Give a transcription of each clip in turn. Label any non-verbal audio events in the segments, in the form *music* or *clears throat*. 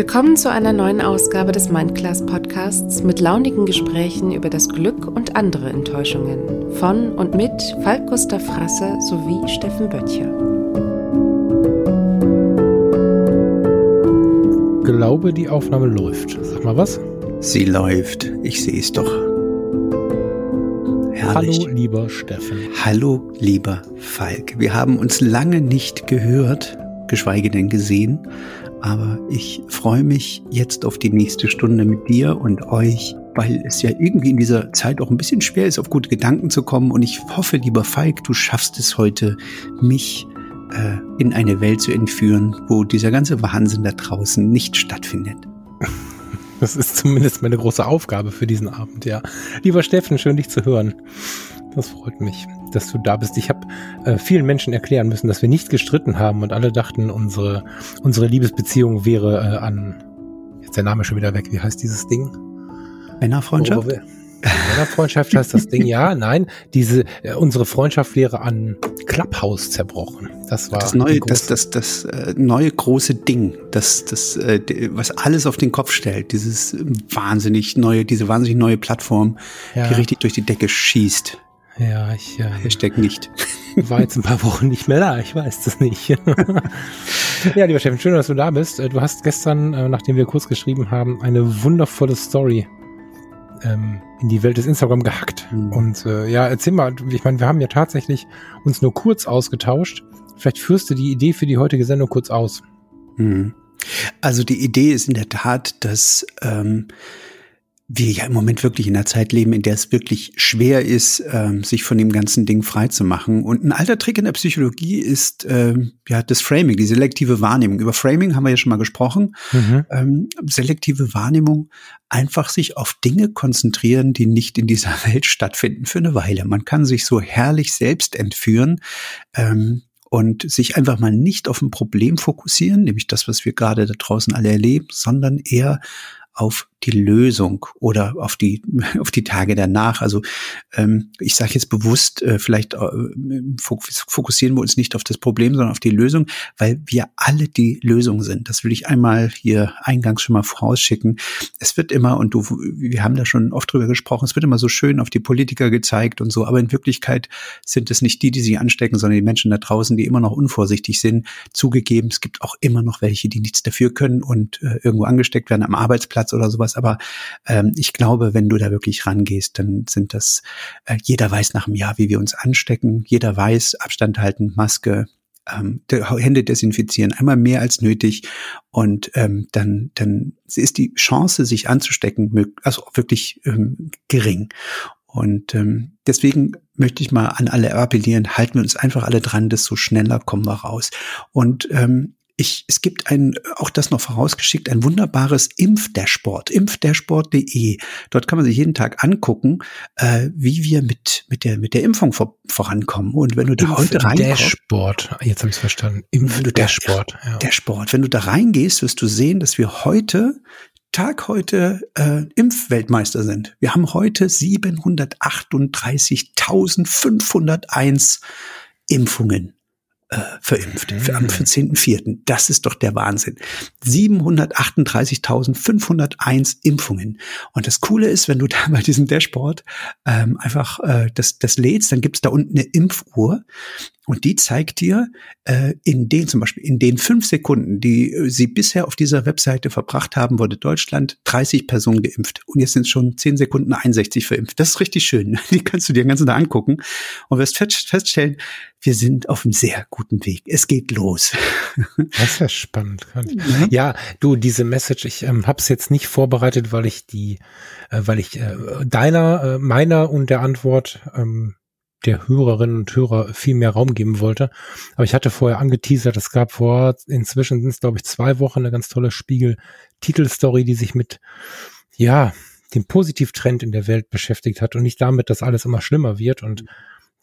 Willkommen zu einer neuen Ausgabe des Mindclass Podcasts mit launigen Gesprächen über das Glück und andere Enttäuschungen von und mit Falk Gustav Frasse sowie Steffen Böttcher. Glaube, die Aufnahme läuft. Sag mal was? Sie läuft. Ich sehe es doch. Herrlich. Hallo, lieber Steffen. Hallo, lieber Falk. Wir haben uns lange nicht gehört, geschweige denn gesehen. Aber ich freue mich jetzt auf die nächste Stunde mit dir und euch, weil es ja irgendwie in dieser Zeit auch ein bisschen schwer ist, auf gute Gedanken zu kommen. Und ich hoffe, lieber Falk, du schaffst es heute, mich äh, in eine Welt zu entführen, wo dieser ganze Wahnsinn da draußen nicht stattfindet. *laughs* Das ist zumindest meine große Aufgabe für diesen Abend, ja. Lieber Steffen, schön dich zu hören. Das freut mich, dass du da bist. Ich habe äh, vielen Menschen erklären müssen, dass wir nicht gestritten haben und alle dachten, unsere, unsere Liebesbeziehung wäre äh, an, jetzt der Name schon wieder weg, wie heißt dieses Ding? Männerfreundschaft? Männerfreundschaft heißt das Ding, ja, nein, diese, äh, unsere Freundschaft wäre an Clubhouse zerbrochen. Das war das neue, das, das, das, äh, neue große Ding, das, das, äh, was alles auf den Kopf stellt, dieses wahnsinnig neue, diese wahnsinnig neue Plattform, ja. die richtig durch die Decke schießt. Ja, ich ja, Hashtag nicht. *laughs* War jetzt ein paar Wochen nicht mehr da, ich weiß das nicht. *laughs* ja, lieber Steffen, schön, dass du da bist. Äh, du hast gestern, äh, nachdem wir kurz geschrieben haben, eine wundervolle Story ähm, in die Welt des Instagram gehackt. Mhm. Und äh, ja, erzähl mal, ich meine, wir haben ja tatsächlich uns nur kurz ausgetauscht. Vielleicht führst du die Idee für die heutige Sendung kurz aus. Mhm. Also die Idee ist in der Tat, dass ähm, wir ja im Moment wirklich in einer Zeit leben, in der es wirklich schwer ist, ähm, sich von dem ganzen Ding frei zu machen. Und ein alter Trick in der Psychologie ist ähm, ja das Framing, die selektive Wahrnehmung. Über Framing haben wir ja schon mal gesprochen. Mhm. Ähm, selektive Wahrnehmung, einfach sich auf Dinge konzentrieren, die nicht in dieser *laughs* Welt stattfinden für eine Weile. Man kann sich so herrlich selbst entführen. Ähm, und sich einfach mal nicht auf ein Problem fokussieren, nämlich das, was wir gerade da draußen alle erleben, sondern eher auf die Lösung oder auf die *laughs* auf die Tage danach. Also ähm, ich sage jetzt bewusst, äh, vielleicht äh, fokussieren wir uns nicht auf das Problem, sondern auf die Lösung, weil wir alle die Lösung sind. Das will ich einmal hier eingangs schon mal vorausschicken. Es wird immer und du, wir haben da schon oft drüber gesprochen. Es wird immer so schön auf die Politiker gezeigt und so, aber in Wirklichkeit sind es nicht die, die sich anstecken, sondern die Menschen da draußen, die immer noch unvorsichtig sind. Zugegeben, es gibt auch immer noch welche, die nichts dafür können und äh, irgendwo angesteckt werden am Arbeitsplatz oder sowas sowas. Aber ähm, ich glaube, wenn du da wirklich rangehst, dann sind das, äh, jeder weiß nach einem Jahr, wie wir uns anstecken. Jeder weiß, Abstand halten, Maske, ähm, Hände desinfizieren, einmal mehr als nötig. Und ähm, dann, dann ist die Chance, sich anzustecken, also wirklich ähm, gering. Und ähm, deswegen möchte ich mal an alle appellieren, halten wir uns einfach alle dran, desto schneller kommen wir raus. Und ähm, ich, es gibt ein, auch das noch vorausgeschickt, ein wunderbares Impfdashboard, impfdashboard.de. Dort kann man sich jeden Tag angucken, äh, wie wir mit, mit, der, mit der Impfung vor, vorankommen. Und wenn du da Impf heute reinkommst. Dashboard, jetzt habe ich es verstanden. Impf-Dashboard. Ja. Dashboard. Wenn du da reingehst, wirst du sehen, dass wir heute Tag heute äh, Impfweltmeister sind. Wir haben heute 738.501 Impfungen äh, verimpft mhm. am 14.04. Das ist doch der Wahnsinn. 738.501 Impfungen. Und das Coole ist, wenn du *laughs* da bei diesem Dashboard ähm, einfach äh, das, das lädst, dann gibt's da unten eine Impfuhr und die zeigt dir äh, in den zum Beispiel in den fünf Sekunden, die äh, sie bisher auf dieser Webseite verbracht haben, wurde Deutschland 30 Personen geimpft. Und jetzt sind schon 10 Sekunden 61 verimpft. Das ist richtig schön. *laughs* Die kannst du dir den ganzen Tag angucken und wirst feststellen, wir sind auf einem sehr guten Weg. Es geht los. *laughs* Das ist ja spannend. Ja, ja du, diese Message, ich ähm, habe es jetzt nicht vorbereitet, weil ich die, äh, weil ich äh, deiner, äh, meiner und der Antwort ähm, der Hörerinnen und Hörer viel mehr Raum geben wollte. Aber ich hatte vorher angeteasert, es gab vor, inzwischen sind es, glaube ich, zwei Wochen eine ganz tolle Spiegel-Titelstory, die sich mit, ja, dem Positivtrend in der Welt beschäftigt hat und nicht damit, dass alles immer schlimmer wird. Und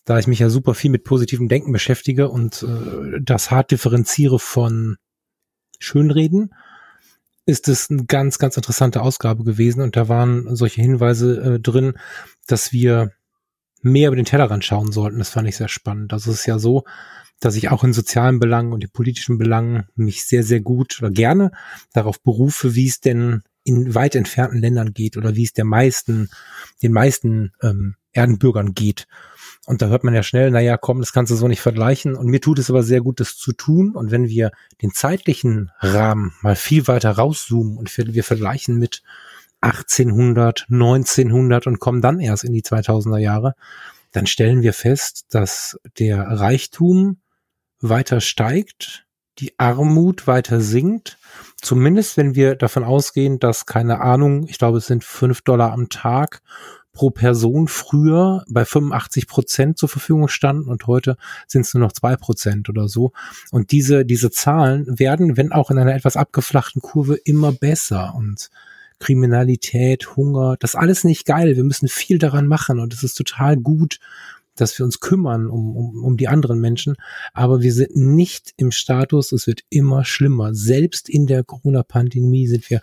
da ich mich ja super viel mit positivem Denken beschäftige und äh, das hart differenziere von Schönreden, ist es eine ganz, ganz interessante Ausgabe gewesen. Und da waren solche Hinweise äh, drin, dass wir mehr über den Tellerrand schauen sollten. Das fand ich sehr spannend. Also es ist ja so, dass ich auch in sozialen Belangen und in politischen Belangen mich sehr, sehr gut oder gerne darauf berufe, wie es denn in weit entfernten Ländern geht oder wie es der meisten, den meisten ähm, Erdenbürgern geht. Und da hört man ja schnell, naja, komm, das kannst du so nicht vergleichen. Und mir tut es aber sehr gut, das zu tun. Und wenn wir den zeitlichen Rahmen mal viel weiter rauszoomen und wir vergleichen mit 1800, 1900 und kommen dann erst in die 2000er Jahre, dann stellen wir fest, dass der Reichtum weiter steigt, die Armut weiter sinkt. Zumindest wenn wir davon ausgehen, dass keine Ahnung, ich glaube, es sind fünf Dollar am Tag pro Person früher bei 85 Prozent zur Verfügung standen und heute sind es nur noch zwei Prozent oder so. Und diese, diese Zahlen werden, wenn auch in einer etwas abgeflachten Kurve, immer besser und Kriminalität, Hunger, das alles nicht geil. Wir müssen viel daran machen und es ist total gut, dass wir uns kümmern um, um, um die anderen Menschen. Aber wir sind nicht im Status, es wird immer schlimmer. Selbst in der Corona-Pandemie sind wir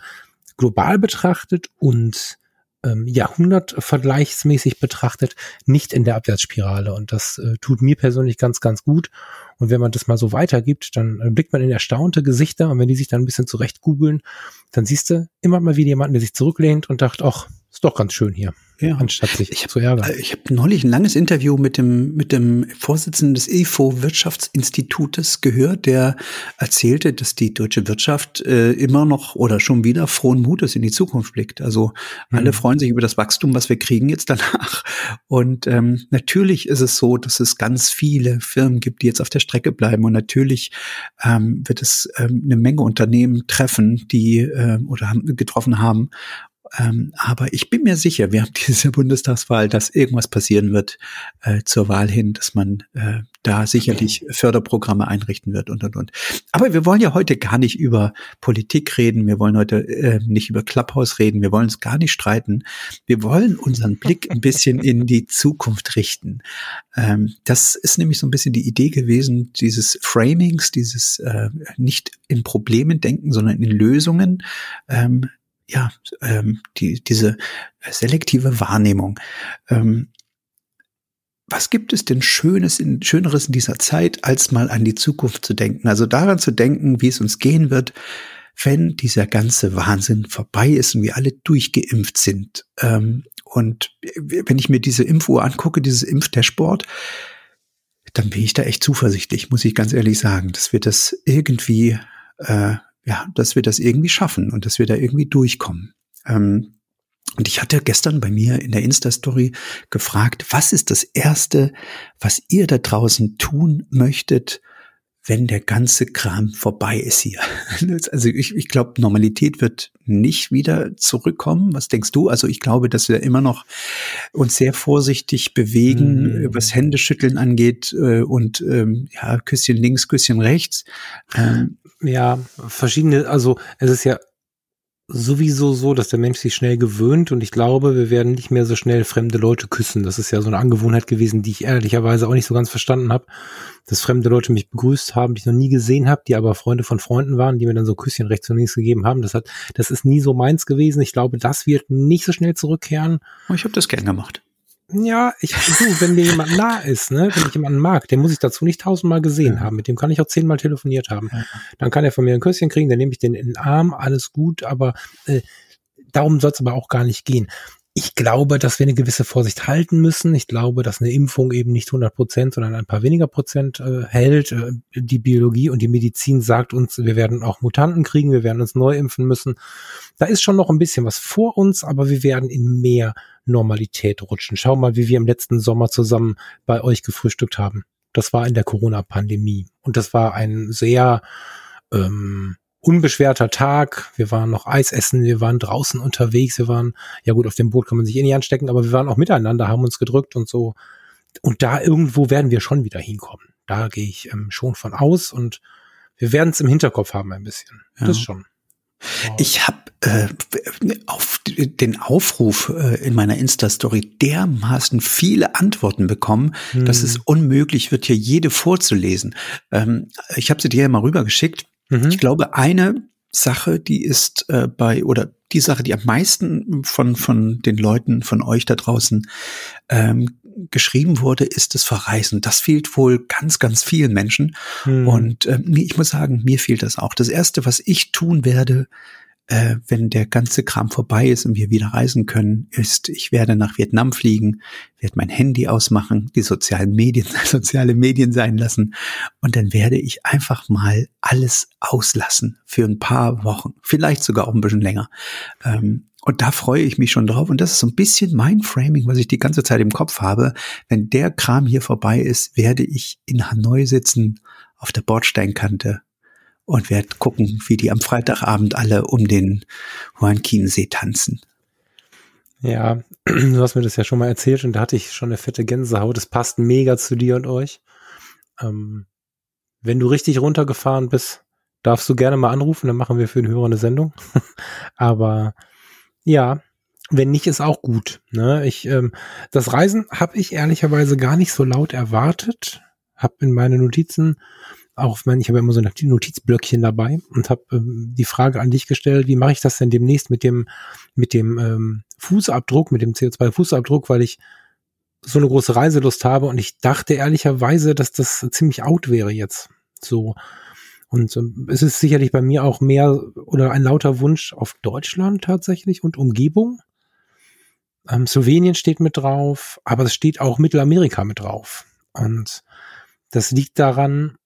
global betrachtet und ähm, Jahrhundertvergleichsmäßig betrachtet nicht in der Abwärtsspirale. Und das äh, tut mir persönlich ganz, ganz gut. Und wenn man das mal so weitergibt, dann äh, blickt man in erstaunte Gesichter. Und wenn die sich dann ein bisschen zurecht googeln, dann siehst du immer mal wieder jemanden, der sich zurücklehnt und dachte, ach, ist doch ganz schön hier ja. anstatt sich ich hab, zu ärgern. Äh, ich habe neulich ein langes Interview mit dem, mit dem Vorsitzenden des EFO Wirtschaftsinstitutes gehört, der erzählte, dass die deutsche Wirtschaft äh, immer noch oder schon wieder frohen Mutes in die Zukunft blickt. Also mhm. alle freuen sich über das Wachstum, was wir kriegen jetzt danach. Und ähm, natürlich ist es so, dass es ganz viele Firmen gibt, die jetzt auf der Strecke bleiben. Und natürlich ähm, wird es ähm, eine Menge Unternehmen treffen, die äh, oder haben, getroffen haben ähm, aber ich bin mir sicher, wir haben *laughs* diese Bundestagswahl, dass irgendwas passieren wird äh, zur Wahl hin, dass man äh, da sicherlich Förderprogramme einrichten wird und und und. Aber wir wollen ja heute gar nicht über Politik reden, wir wollen heute äh, nicht über Clubhouse reden, wir wollen uns gar nicht streiten. Wir wollen unseren Blick ein bisschen in die Zukunft richten. Ähm, das ist nämlich so ein bisschen die Idee gewesen, dieses Framings, dieses äh, nicht in Problemen denken, sondern in Lösungen. Ähm, ja, ähm, die, diese selektive Wahrnehmung. Ähm, was gibt es denn Schönes in, Schöneres in dieser Zeit, als mal an die Zukunft zu denken? Also daran zu denken, wie es uns gehen wird, wenn dieser ganze Wahnsinn vorbei ist und wir alle durchgeimpft sind. Ähm, und wenn ich mir diese Impfuhr angucke, dieses Impfdashboard, dann bin ich da echt zuversichtlich, muss ich ganz ehrlich sagen, dass wir das irgendwie äh, ja, dass wir das irgendwie schaffen und dass wir da irgendwie durchkommen. Ähm, und ich hatte gestern bei mir in der Insta-Story gefragt, was ist das Erste, was ihr da draußen tun möchtet, wenn der ganze Kram vorbei ist hier. *laughs* Also ich, ich glaube, Normalität wird nicht wieder zurückkommen. Was denkst du? Also ich glaube, dass wir immer noch uns sehr vorsichtig bewegen, mhm. was Händeschütteln angeht äh, und ähm, ja, Küsschen links, Küsschen rechts. Ähm, ja, verschiedene, also es ist ja sowieso so, dass der Mensch sich schnell gewöhnt und ich glaube, wir werden nicht mehr so schnell fremde Leute küssen. Das ist ja so eine Angewohnheit gewesen, die ich ehrlicherweise auch nicht so ganz verstanden habe, dass fremde Leute mich begrüßt haben, die ich noch nie gesehen habe, die aber Freunde von Freunden waren, die mir dann so Küsschen rechts und links gegeben haben. Das hat, das ist nie so meins gewesen. Ich glaube, das wird nicht so schnell zurückkehren. Ich habe das gern gemacht. Ja, ich, du, wenn mir jemand nah ist, ne, wenn ich jemanden mag, den muss ich dazu nicht tausendmal gesehen haben. Mit dem kann ich auch zehnmal telefoniert haben. Dann kann er von mir ein Küsschen kriegen, dann nehme ich den in den Arm, alles gut, aber äh, darum soll es aber auch gar nicht gehen. Ich glaube, dass wir eine gewisse Vorsicht halten müssen. Ich glaube, dass eine Impfung eben nicht 100 Prozent, sondern ein paar weniger Prozent äh, hält. Äh, die Biologie und die Medizin sagt uns, wir werden auch Mutanten kriegen, wir werden uns neu impfen müssen. Da ist schon noch ein bisschen was vor uns, aber wir werden in mehr Normalität rutschen. Schau mal, wie wir im letzten Sommer zusammen bei euch gefrühstückt haben. Das war in der Corona-Pandemie. Und das war ein sehr ähm, unbeschwerter Tag. Wir waren noch Eis essen, wir waren draußen unterwegs, wir waren, ja gut, auf dem Boot kann man sich eh nicht anstecken, aber wir waren auch miteinander, haben uns gedrückt und so. Und da irgendwo werden wir schon wieder hinkommen. Da gehe ich ähm, schon von aus und wir werden es im Hinterkopf haben ein bisschen. Ja. Das schon. Ich habe äh, auf den Aufruf äh, in meiner Insta-Story dermaßen viele Antworten bekommen, hm. dass es unmöglich wird, hier jede vorzulesen. Ähm, ich habe sie dir ja mal rübergeschickt. Mhm. Ich glaube, eine Sache, die ist äh, bei oder die Sache, die am meisten von von den Leuten von euch da draußen ähm, geschrieben wurde, ist das Verreisen. Das fehlt wohl ganz, ganz vielen Menschen. Mhm. Und äh, ich muss sagen, mir fehlt das auch. Das Erste, was ich tun werde, äh, wenn der ganze Kram vorbei ist und wir wieder reisen können, ist, ich werde nach Vietnam fliegen, werde mein Handy ausmachen, die sozialen Medien, *laughs* soziale Medien sein lassen und dann werde ich einfach mal alles auslassen für ein paar Wochen, vielleicht sogar auch ein bisschen länger. Ähm, und da freue ich mich schon drauf. Und das ist so ein bisschen mein Framing, was ich die ganze Zeit im Kopf habe. Wenn der Kram hier vorbei ist, werde ich in Hanoi sitzen auf der Bordsteinkante und werde gucken, wie die am Freitagabend alle um den Huankinsee tanzen. Ja, *clears throat* du hast mir das ja schon mal erzählt und da hatte ich schon eine fette Gänsehaut. Das passt mega zu dir und euch. Ähm, wenn du richtig runtergefahren bist, darfst du gerne mal anrufen, dann machen wir für den Hörer eine Sendung. *laughs* Aber ja, wenn nicht, ist auch gut. Ne? Ich, ähm, das Reisen habe ich ehrlicherweise gar nicht so laut erwartet. Hab in meine Notizen auch wenn ich habe immer so ein Notizblöckchen dabei und habe ähm, die Frage an dich gestellt, wie mache ich das denn demnächst mit dem mit dem ähm, Fußabdruck, mit dem CO2-Fußabdruck, weil ich so eine große Reiselust habe und ich dachte ehrlicherweise, dass das ziemlich out wäre jetzt. So und ähm, es ist sicherlich bei mir auch mehr oder ein lauter Wunsch auf Deutschland tatsächlich und Umgebung. Ähm, Slowenien steht mit drauf, aber es steht auch Mittelamerika mit drauf. Und das liegt daran,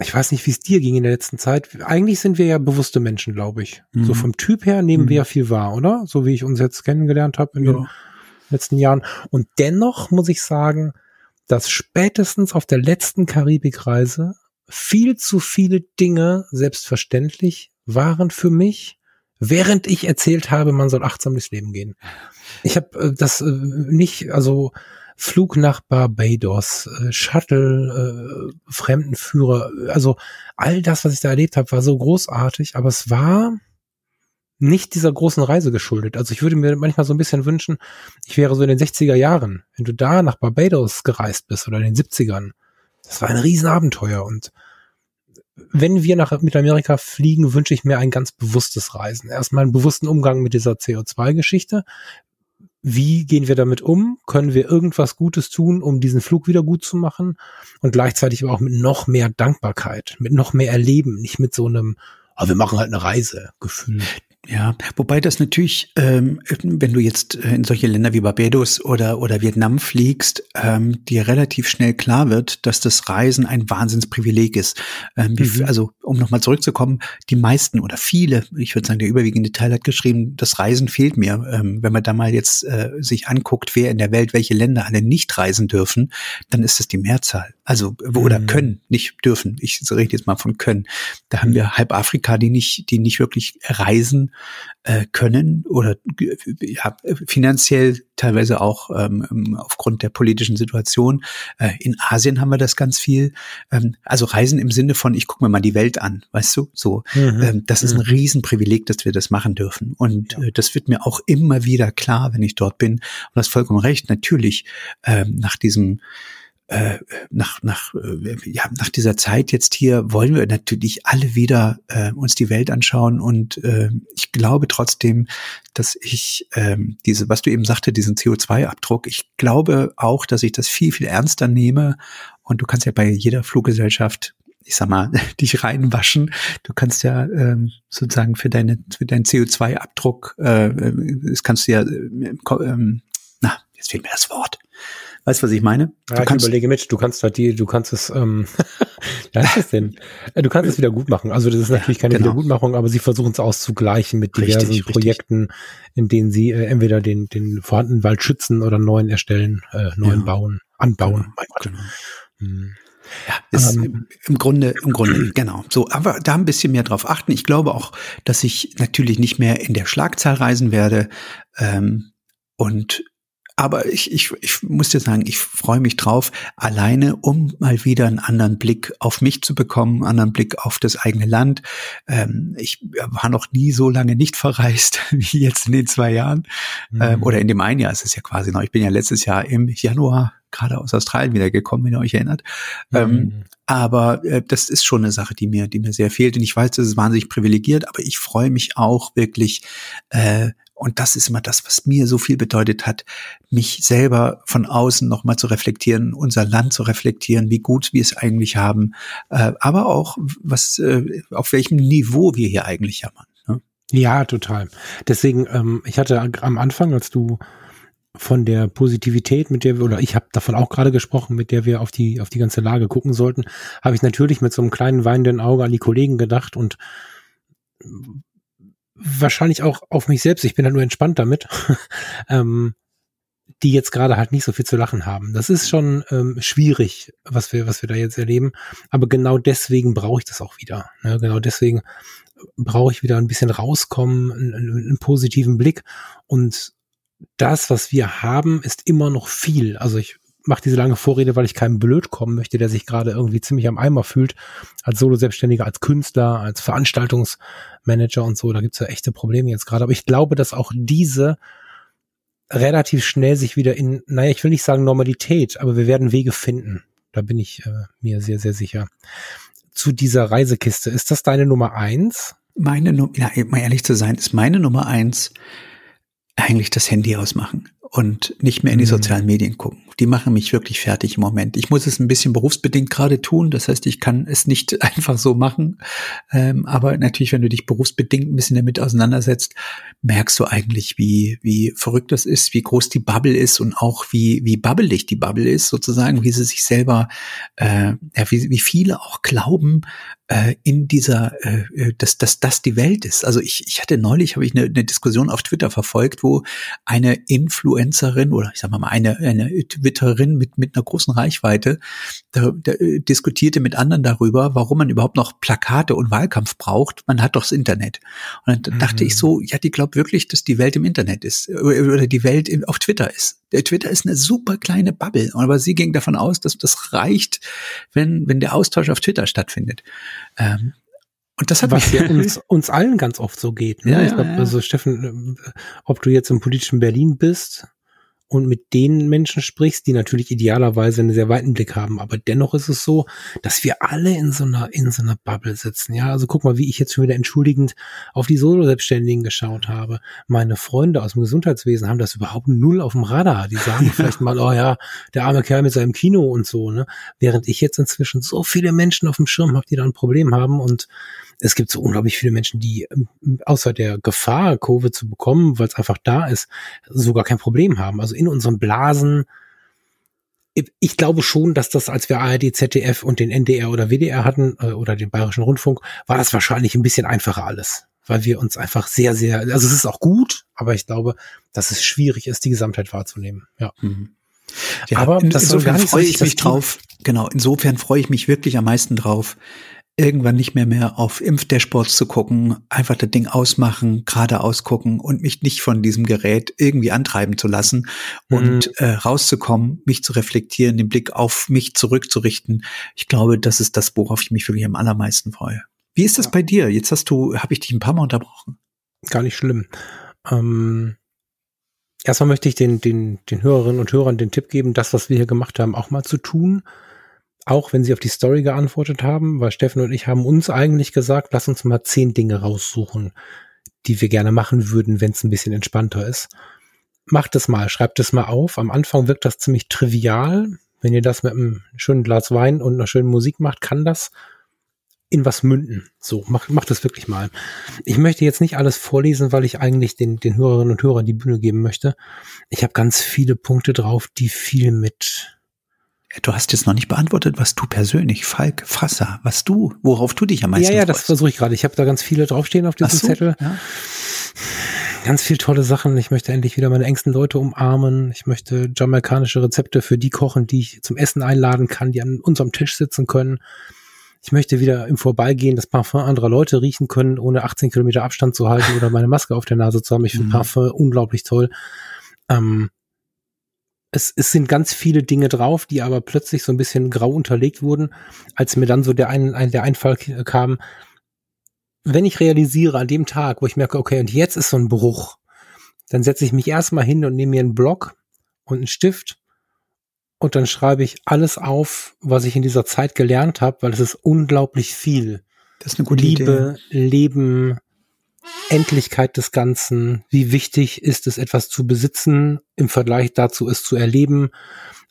ich weiß nicht, wie es dir ging in der letzten Zeit. Eigentlich sind wir ja bewusste Menschen, glaube ich. Mhm. So vom Typ her nehmen mhm. wir ja viel wahr, oder? So wie ich uns jetzt kennengelernt habe in ja. den letzten Jahren. Und dennoch muss ich sagen, dass spätestens auf der letzten Karibikreise viel zu viele Dinge selbstverständlich waren für mich, während ich erzählt habe, man soll achtsam durchs Leben gehen. Ich habe äh, das äh, nicht, also Flug nach Barbados, äh, Shuttle, äh, Fremdenführer, also all das, was ich da erlebt habe, war so großartig, aber es war nicht dieser großen Reise geschuldet. Also ich würde mir manchmal so ein bisschen wünschen, ich wäre so in den 60er Jahren, wenn du da nach Barbados gereist bist oder in den 70ern. Das war ein Riesenabenteuer und wenn wir nach Mittelamerika fliegen, wünsche ich mir ein ganz bewusstes Reisen. Erstmal einen bewussten Umgang mit dieser CO2-Geschichte wie gehen wir damit um? Können wir irgendwas Gutes tun, um diesen Flug wieder gut zu machen? Und gleichzeitig aber auch mit noch mehr Dankbarkeit, mit noch mehr Erleben, nicht mit so einem, oh, wir machen halt eine Reise Gefühl. Ja, wobei das natürlich, ähm, wenn du jetzt äh, in solche Länder wie Barbados oder, oder Vietnam fliegst, ähm, dir relativ schnell klar wird, dass das Reisen ein Wahnsinnsprivileg ist. Ähm, mhm. Also, um nochmal zurückzukommen, die meisten oder viele, ich würde sagen, der überwiegende Teil hat geschrieben, das Reisen fehlt mir. Ähm, wenn man da mal jetzt äh, sich anguckt, wer in der Welt welche Länder alle nicht reisen dürfen, dann ist es die Mehrzahl. Also, oder mhm. können, nicht dürfen. Ich rede jetzt mal von können. Da haben mhm. wir halb Afrika, die nicht, die nicht wirklich reisen äh, können oder ja, finanziell teilweise auch ähm, aufgrund der politischen Situation. Äh, in Asien haben wir das ganz viel. Ähm, also Reisen im Sinne von, ich gucke mir mal die Welt an, weißt du? So, mhm. ähm, das ist ein mhm. Riesenprivileg, dass wir das machen dürfen. Und ja. äh, das wird mir auch immer wieder klar, wenn ich dort bin. Und du hast vollkommen recht, natürlich ähm, nach diesem äh, nach, nach, äh, ja, nach dieser Zeit jetzt hier wollen wir natürlich alle wieder äh, uns die Welt anschauen und äh, ich glaube trotzdem, dass ich äh, diese, was du eben sagte, diesen CO2-Abdruck, ich glaube auch, dass ich das viel, viel ernster nehme und du kannst ja bei jeder Fluggesellschaft ich sag mal, *laughs* dich reinwaschen. Du kannst ja ähm, sozusagen für deine für deinen CO2-Abdruck, äh, äh, das kannst du ja, äh, ähm, na, jetzt fehlt mir das Wort. Weißt du, was ich meine? Du ja, ich überlege mit, du kannst halt die, du kannst es, ähm, *laughs* ja, ist denn? Äh, du kannst es wieder gut machen. Also das ist natürlich keine genau. Wiedergutmachung, aber sie versuchen es auszugleichen mit diversen richtig, Projekten, richtig. in denen sie äh, entweder den, den vorhandenen Wald schützen oder neuen erstellen, äh, neuen ja. bauen, anbauen. Genau. Mein. Genau. Hm. Ja, ist ähm, im Grunde, im Grunde, *clears throat* genau. So, aber da ein bisschen mehr drauf achten. Ich glaube auch, dass ich natürlich nicht mehr in der Schlagzahl reisen werde. Ähm, und aber ich, ich, ich muss dir sagen, ich freue mich drauf, alleine, um mal wieder einen anderen Blick auf mich zu bekommen, einen anderen Blick auf das eigene Land. Ähm, ich war noch nie so lange nicht verreist *laughs* wie jetzt in den zwei Jahren. Mhm. Ähm, oder in dem einen Jahr ist es ja quasi noch. Ich bin ja letztes Jahr im Januar gerade aus Australien wiedergekommen, wenn ihr euch erinnert. Ähm, mhm. Ähm, aber äh, das ist schon eine Sache, die mir, die mir sehr fehlt. Und ich weiß, das ist wahnsinnig privilegiert, aber ich freue mich auch wirklich, äh, Und das ist immer das, was mir so viel bedeutet hat, mich selber von außen nochmal zu reflektieren, unser Land zu reflektieren, wie gut wir es eigentlich haben, äh, aber auch, was, äh, auf welchem Niveau wir hier eigentlich jammern. Ne? Ja, total. Deswegen, ähm, ich hatte am Anfang, als du von der Positivität, mit der wir, oder ich habe davon auch gerade gesprochen, mit der wir auf die, auf die ganze Lage gucken sollten, habe ich natürlich mit so einem kleinen weinenden Auge an die Kollegen gedacht und wahrscheinlich auch auf mich selbst. Ich bin halt nur entspannt damit, *laughs* ähm, die jetzt gerade halt nicht so viel zu lachen haben. Das ist schon ähm, schwierig, was wir, was wir da jetzt erleben. Aber genau deswegen brauche ich das auch wieder. Ne? Genau deswegen brauche ich wieder ein bisschen rauskommen, einen, einen positiven Blick und das, was wir haben, ist immer noch viel. Also ich mache diese lange Vorrede, weil ich keinem blöd kommen möchte, der sich gerade irgendwie ziemlich am Eimer fühlt, als Solo-Selbstständiger, als Künstler, als Veranstaltungsmanager und so. Da gibt's ja echte Probleme jetzt gerade. Aber ich glaube, dass auch diese relativ schnell sich wieder in, naja, ich will nicht sagen Normalität, aber wir werden Wege finden. Da bin ich äh, mir sehr, sehr sicher. Zu dieser Reisekiste, ist das deine Nummer eins? Meine Nummer, ja, mal ehrlich zu sein, ist meine Nummer eins eigentlich das Handy ausmachen und nicht mehr in die mhm. sozialen Medien gucken. Die machen mich wirklich fertig im Moment. Ich muss es ein bisschen berufsbedingt gerade tun. Das heißt, ich kann es nicht *laughs* einfach so machen. Ähm, aber natürlich, wenn du dich berufsbedingt ein bisschen damit auseinandersetzt, merkst du eigentlich, wie, wie verrückt das ist, wie groß die Bubble ist und auch wie, wie bubbelig die Bubble ist, sozusagen, wie sie sich selber, äh, ja, wie, wie viele auch glauben, äh, in dieser, äh, äh, dass, dass das die Welt ist. Also ich, ich hatte neulich, habe ich eine, eine Diskussion auf Twitter verfolgt, wo eine Influencerin oder ich sag mal eine, eine Twitterin mit, mit einer großen Reichweite da, da, äh, diskutierte mit anderen darüber, warum man überhaupt noch Plakate und Wahlkampf braucht. Man hat doch das Internet. Und dann mhm. dachte ich so, ja, die glaubt wirklich, dass die Welt im Internet ist oder die Welt auf Twitter ist. Der Twitter ist eine super kleine Bubble, aber sie ging davon aus, dass das reicht, wenn, wenn der Austausch auf Twitter stattfindet. Ähm, und das hat was ja *laughs* uns, uns allen ganz oft so geht. Ne? Ja, ja, glaub. Also Steffen, ob du jetzt im politischen Berlin bist und mit den Menschen sprichst, die natürlich idealerweise einen sehr weiten Blick haben. Aber dennoch ist es so, dass wir alle in so einer, in so einer Bubble sitzen. Ja, also guck mal, wie ich jetzt schon wieder entschuldigend auf die Solo-Selbstständigen geschaut habe. Meine Freunde aus dem Gesundheitswesen haben das überhaupt null auf dem Radar. Die sagen *laughs* vielleicht mal, oh ja, der arme Kerl mit seinem Kino und so, ne? Während ich jetzt inzwischen so viele Menschen auf dem Schirm habe, die da ein Problem haben und es gibt so unglaublich viele Menschen, die ähm, außer der Gefahr, Covid zu bekommen, weil es einfach da ist, sogar kein Problem haben. Also in unseren Blasen, ich glaube schon, dass das, als wir ARD, ZDF und den NDR oder WDR hatten äh, oder den Bayerischen Rundfunk, war das wahrscheinlich ein bisschen einfacher alles, weil wir uns einfach sehr, sehr, also es ist auch gut, aber ich glaube, dass es schwierig ist, die Gesamtheit wahrzunehmen. Ja. Mhm. Ja, aber insofern freue ich mich drauf. Genau, insofern freue ich mich wirklich am meisten drauf, irgendwann nicht mehr mehr auf Impfdashboards zu gucken, einfach das Ding ausmachen, geradeaus gucken und mich nicht von diesem Gerät irgendwie antreiben zu lassen und mhm. äh, rauszukommen, mich zu reflektieren, den Blick auf mich zurückzurichten. Ich glaube, das ist das, worauf ich mich wirklich am allermeisten freue. Wie ist das ja. bei dir? Jetzt hast du, habe ich dich ein paar Mal unterbrochen. Gar nicht schlimm. Ähm, erstmal möchte ich den, den, den Hörerinnen und Hörern den Tipp geben, das, was wir hier gemacht haben, auch mal zu tun auch wenn sie auf die Story geantwortet haben, weil Steffen und ich haben uns eigentlich gesagt, lass uns mal zehn Dinge raussuchen, die wir gerne machen würden, wenn es ein bisschen entspannter ist. Macht es mal, schreibt es mal auf. Am Anfang wirkt das ziemlich trivial. Wenn ihr das mit einem schönen Glas Wein und einer schönen Musik macht, kann das in was münden. So, macht, macht das wirklich mal. Ich möchte jetzt nicht alles vorlesen, weil ich eigentlich den, den Hörerinnen und Hörern die Bühne geben möchte. Ich habe ganz viele Punkte drauf, die viel mit Du hast jetzt noch nicht beantwortet, was du persönlich, Falk Frasser, was du, worauf du dich am meisten Ja, ja, das versuche ich gerade. Ich habe da ganz viele draufstehen auf diesem so, Zettel. Ja. Ganz viel tolle Sachen. Ich möchte endlich wieder meine engsten Leute umarmen. Ich möchte jamaikanische Rezepte für die kochen, die ich zum Essen einladen kann, die an unserem Tisch sitzen können. Ich möchte wieder im Vorbeigehen das Parfum anderer Leute riechen können, ohne 18 Kilometer Abstand zu halten oder meine Maske auf der Nase zu haben. Ich finde mhm. Parfum unglaublich toll. Ähm, es, es sind ganz viele Dinge drauf, die aber plötzlich so ein bisschen grau unterlegt wurden, als mir dann so der, ein, ein, der Einfall kam, wenn ich realisiere an dem Tag, wo ich merke, okay, und jetzt ist so ein Bruch, dann setze ich mich erstmal hin und nehme mir einen Block und einen Stift und dann schreibe ich alles auf, was ich in dieser Zeit gelernt habe, weil es ist unglaublich viel. Das ist eine gute Liebe, Idee. Leben, Endlichkeit des Ganzen, wie wichtig ist es, etwas zu besitzen, im Vergleich dazu es zu erleben,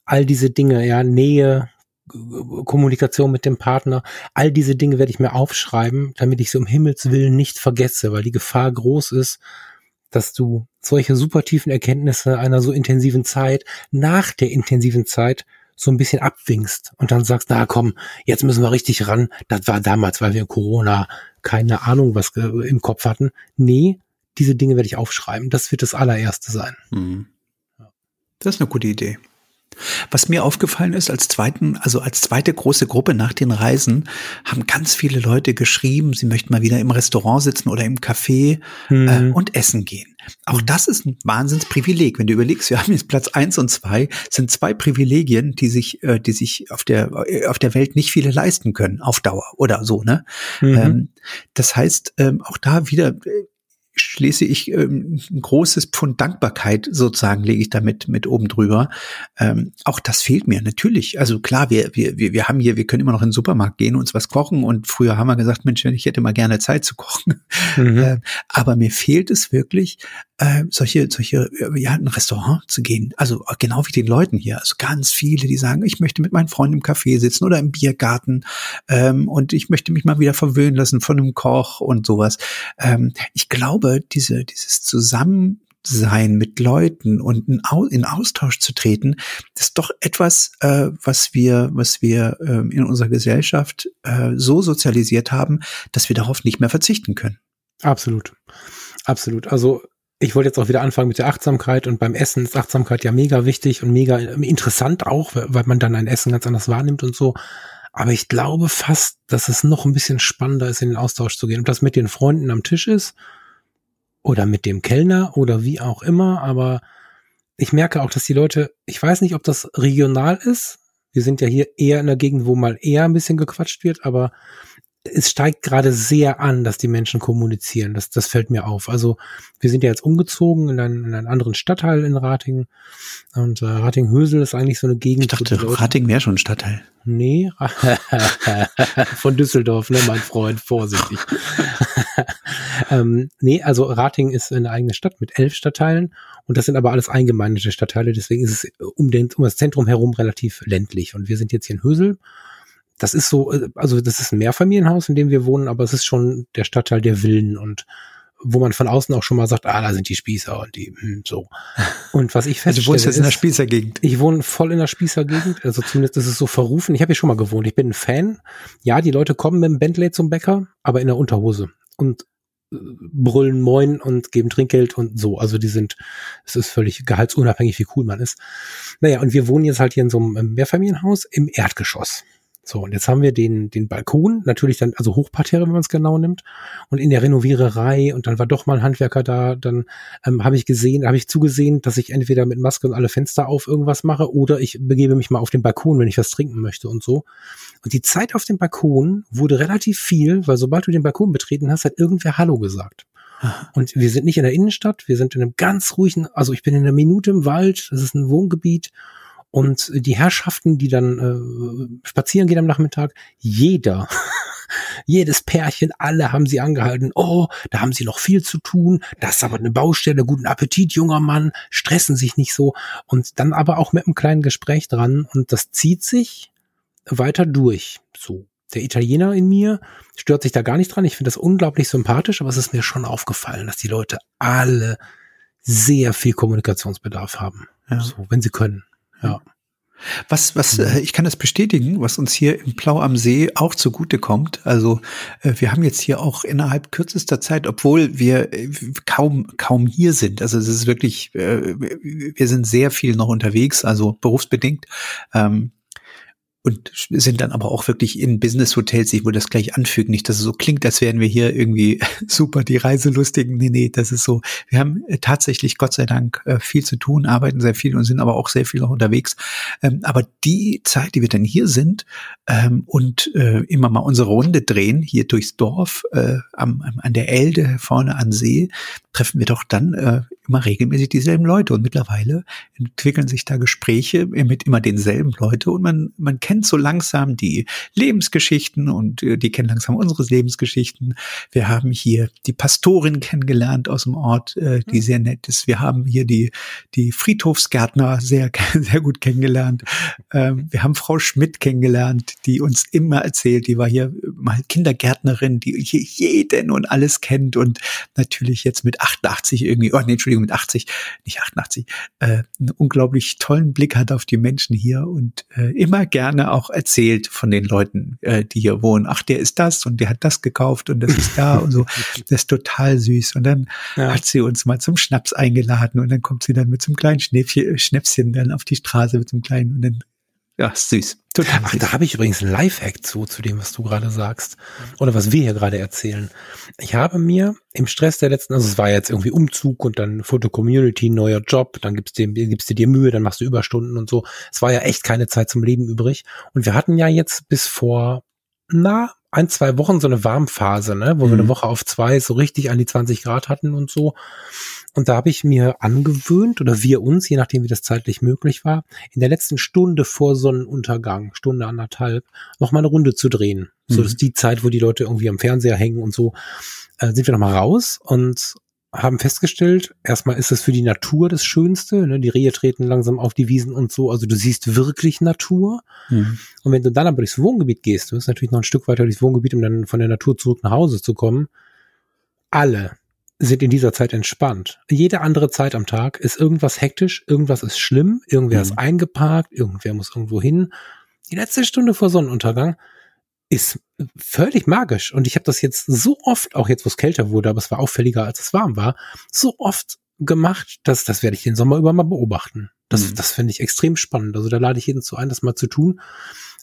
all diese Dinge, ja, Nähe, Kommunikation mit dem Partner, all diese Dinge werde ich mir aufschreiben, damit ich sie um Himmels Willen nicht vergesse, weil die Gefahr groß ist, dass du solche super tiefen Erkenntnisse einer so intensiven Zeit nach der intensiven Zeit so ein bisschen abwinkst und dann sagst, na komm, jetzt müssen wir richtig ran. Das war damals, weil wir Corona keine Ahnung was im Kopf hatten. Nee, diese Dinge werde ich aufschreiben. Das wird das allererste sein. Mhm. Das ist eine gute Idee. Was mir aufgefallen ist, als zweiten, also als zweite große Gruppe nach den Reisen, haben ganz viele Leute geschrieben, sie möchten mal wieder im Restaurant sitzen oder im Café mhm. äh, und essen gehen. Auch das ist ein Wahnsinnsprivileg. Wenn du überlegst, wir haben jetzt Platz eins und zwei, sind zwei Privilegien, die sich, äh, die sich auf der, äh, auf der Welt nicht viele leisten können, auf Dauer oder so, ne? Mhm. Ähm, das heißt, ähm, auch da wieder, äh, schließe ich ähm, ein großes Pfund Dankbarkeit sozusagen lege ich damit mit oben drüber. Ähm, auch das fehlt mir natürlich. Also klar, wir, wir, wir, wir haben hier, wir können immer noch in den Supermarkt gehen und uns was kochen und früher haben wir gesagt, Mensch, ich hätte mal gerne Zeit zu kochen. Mhm. Äh, aber mir fehlt es wirklich, äh, solche, solche, ja, ein Restaurant zu gehen. Also genau wie den Leuten hier. Also ganz viele, die sagen, ich möchte mit meinen Freunden im Café sitzen oder im Biergarten ähm, und ich möchte mich mal wieder verwöhnen lassen von einem Koch und sowas. Ähm, ich glaube, diese, dieses Zusammensein mit Leuten und in Austausch zu treten, ist doch etwas, äh, was wir, was wir äh, in unserer Gesellschaft äh, so sozialisiert haben, dass wir darauf nicht mehr verzichten können. Absolut. Absolut. Also ich wollte jetzt auch wieder anfangen mit der Achtsamkeit und beim Essen ist Achtsamkeit ja mega wichtig und mega interessant auch, weil man dann ein Essen ganz anders wahrnimmt und so. Aber ich glaube fast, dass es noch ein bisschen spannender ist, in den Austausch zu gehen und das mit den Freunden am Tisch ist oder mit dem Kellner oder wie auch immer. Aber ich merke auch, dass die Leute, ich weiß nicht, ob das regional ist. Wir sind ja hier eher in der Gegend, wo mal eher ein bisschen gequatscht wird, aber es steigt gerade sehr an, dass die Menschen kommunizieren. Das, das fällt mir auf. Also wir sind ja jetzt umgezogen in einen, in einen anderen Stadtteil in Ratingen. Und äh, Rating-Hösel ist eigentlich so eine Gegend. Ich dachte, Rating wäre schon ein Stadtteil. Nee, *laughs* von Düsseldorf, ne, mein Freund, vorsichtig. *laughs* ähm, nee, also Rating ist eine eigene Stadt mit elf Stadtteilen und das sind aber alles eingemeindete Stadtteile, deswegen ist es um, den, um das Zentrum herum relativ ländlich. Und wir sind jetzt hier in Hösel das ist so, äh, also das ist ein Mehrfamilienhaus, in dem wir wohnen, aber es ist schon der Stadtteil der Villen und wo man von außen auch schon mal sagt, ah, da sind die Spießer und die hm, so. *laughs* Und was ich feststelle, also du wohnst jetzt in der Spießergegend. Ich wohne voll in der Spießergegend, also zumindest ist es so verrufen. Ich habe hier schon mal gewohnt. Ich bin ein Fan. Ja, die Leute kommen mit dem Bentley zum Bäcker, aber in der Unterhose und äh, brüllen Moin und geben Trinkgeld und so. Also die sind, es ist völlig gehaltsunabhängig, wie cool man ist. Naja, und wir wohnen jetzt halt hier in so einem Mehrfamilienhaus im Erdgeschoss. So, und jetzt haben wir den, den Balkon, natürlich dann, also Hochparterre, wenn man es genau nimmt. Und in der Renoviererei, und dann war doch mal ein Handwerker da, dann ähm, habe ich gesehen, habe ich zugesehen, dass ich entweder mit Maske und alle Fenster auf irgendwas mache oder ich begebe mich mal auf den Balkon, wenn ich was trinken möchte und so. Und die Zeit auf dem Balkon wurde relativ viel, weil sobald du den Balkon betreten hast, hat irgendwer Hallo gesagt. Und wir sind nicht in der Innenstadt, wir sind in einem ganz ruhigen, also ich bin in einer Minute im Wald, das ist ein Wohngebiet und die Herrschaften, die dann äh, spazieren gehen am Nachmittag, jeder, *laughs* jedes Pärchen, alle haben sie angehalten, oh, da haben sie noch viel zu tun, das ist aber eine Baustelle, guten Appetit, junger Mann, stressen sich nicht so. Und dann aber auch mit einem kleinen Gespräch dran und das zieht sich weiter durch. So. Der Italiener in mir stört sich da gar nicht dran. Ich finde das unglaublich sympathisch, aber es ist mir schon aufgefallen, dass die Leute alle sehr viel Kommunikationsbedarf haben. Ja. So, wenn sie können. Ja. Was, was, äh, ich kann das bestätigen, was uns hier im Plau am See auch zugute kommt. Also äh, wir haben jetzt hier auch innerhalb kürzester Zeit, obwohl wir äh, kaum, kaum hier sind. Also es ist wirklich, äh, wir sind sehr viel noch unterwegs, also berufsbedingt. Ähm, und sind dann aber auch wirklich in Business-Hotels. Ich will das gleich anfügen, nicht, dass es so klingt, als wären wir hier irgendwie *laughs* super die Reiselustigen. Nee, nee, das ist so. Wir haben äh, tatsächlich, Gott sei Dank, äh, viel zu tun, arbeiten sehr viel und sind aber auch sehr viel noch unterwegs. Ähm, aber die Zeit, die wir dann hier sind ähm, und äh, immer mal unsere Runde drehen, hier durchs Dorf, an der Elde, vorne an See, treffen wir doch dann immer regelmäßig dieselben Leute. Und mittlerweile entwickeln sich da Gespräche mit immer denselben Leute und man, man kennt so langsam die Lebensgeschichten und äh, die kennen langsam unsere Lebensgeschichten. Wir haben hier die Pastorin kennengelernt aus dem Ort, äh, die hm. sehr nett ist. Wir haben hier die, die Friedhofsgärtner sehr, *laughs* sehr gut kennengelernt. Ähm, wir haben Frau Schmidt kennengelernt, die uns immer erzählt, die war hier mal Kindergärtnerin, die hier jeden und alles kennt und natürlich jetzt mit 88 irgendwie, oh nee, Entschuldigung, mit 80, nicht 88, äh, einen unglaublich tollen Blick hat auf die Menschen hier und äh, immer gerne auch erzählt von den Leuten, äh, die hier wohnen. Ach, der ist das und der hat das gekauft und das ist da und so. *laughs* Das ist total süß. Und dann ja. hat sie uns mal zum Schnaps eingeladen und dann kommt sie dann mit so einem kleinen Schnäppchen, Schnäpschen dann auf die Straße mit so einem kleinen und dann ja, süß. Total Ach, süß. da habe ich übrigens ein Live-Hack zu, zu dem, was du gerade sagst. Oder was wir hier gerade erzählen. Ich habe mir im Stress der letzten, also es war jetzt irgendwie Umzug und dann Foto-Community, neuer Job, dann gibst du, gibst du dir Mühe, dann machst du Überstunden und so. Es war ja echt keine Zeit zum Leben übrig. Und wir hatten ja jetzt bis vor, na, ein, zwei Wochen so eine Warmphase, ne, wo mhm. wir eine mhm. Woche auf zwei so richtig an die 20 Grad hatten und so. Und da habe ich mir angewöhnt, oder wir uns, je nachdem wie das zeitlich möglich war, in der letzten Stunde vor Sonnenuntergang, Stunde anderthalb, noch mal eine Runde zu drehen. Mhm. So, das ist die Zeit, wo die Leute irgendwie am Fernseher hängen und so, äh, sind wir noch mal raus und haben festgestellt, erstmal ist es für die Natur das Schönste, ne? die Rehe treten langsam auf die Wiesen und so, also du siehst wirklich Natur. Mhm. Und wenn du dann aber durchs Wohngebiet gehst, du bist natürlich noch ein Stück weiter durchs Wohngebiet, um dann von der Natur zurück nach Hause zu kommen, alle sind in dieser Zeit entspannt. Jede andere Zeit am Tag ist irgendwas hektisch, irgendwas ist schlimm, irgendwer mhm. ist eingeparkt, irgendwer muss irgendwo hin. Die letzte Stunde vor Sonnenuntergang ist völlig magisch. Und ich habe das jetzt so oft, auch jetzt, wo es kälter wurde, aber es war auffälliger, als es warm war, so oft gemacht, dass das werde ich den Sommer über mal beobachten. Das, mhm. das finde ich extrem spannend. Also da lade ich jeden zu ein, das mal zu tun,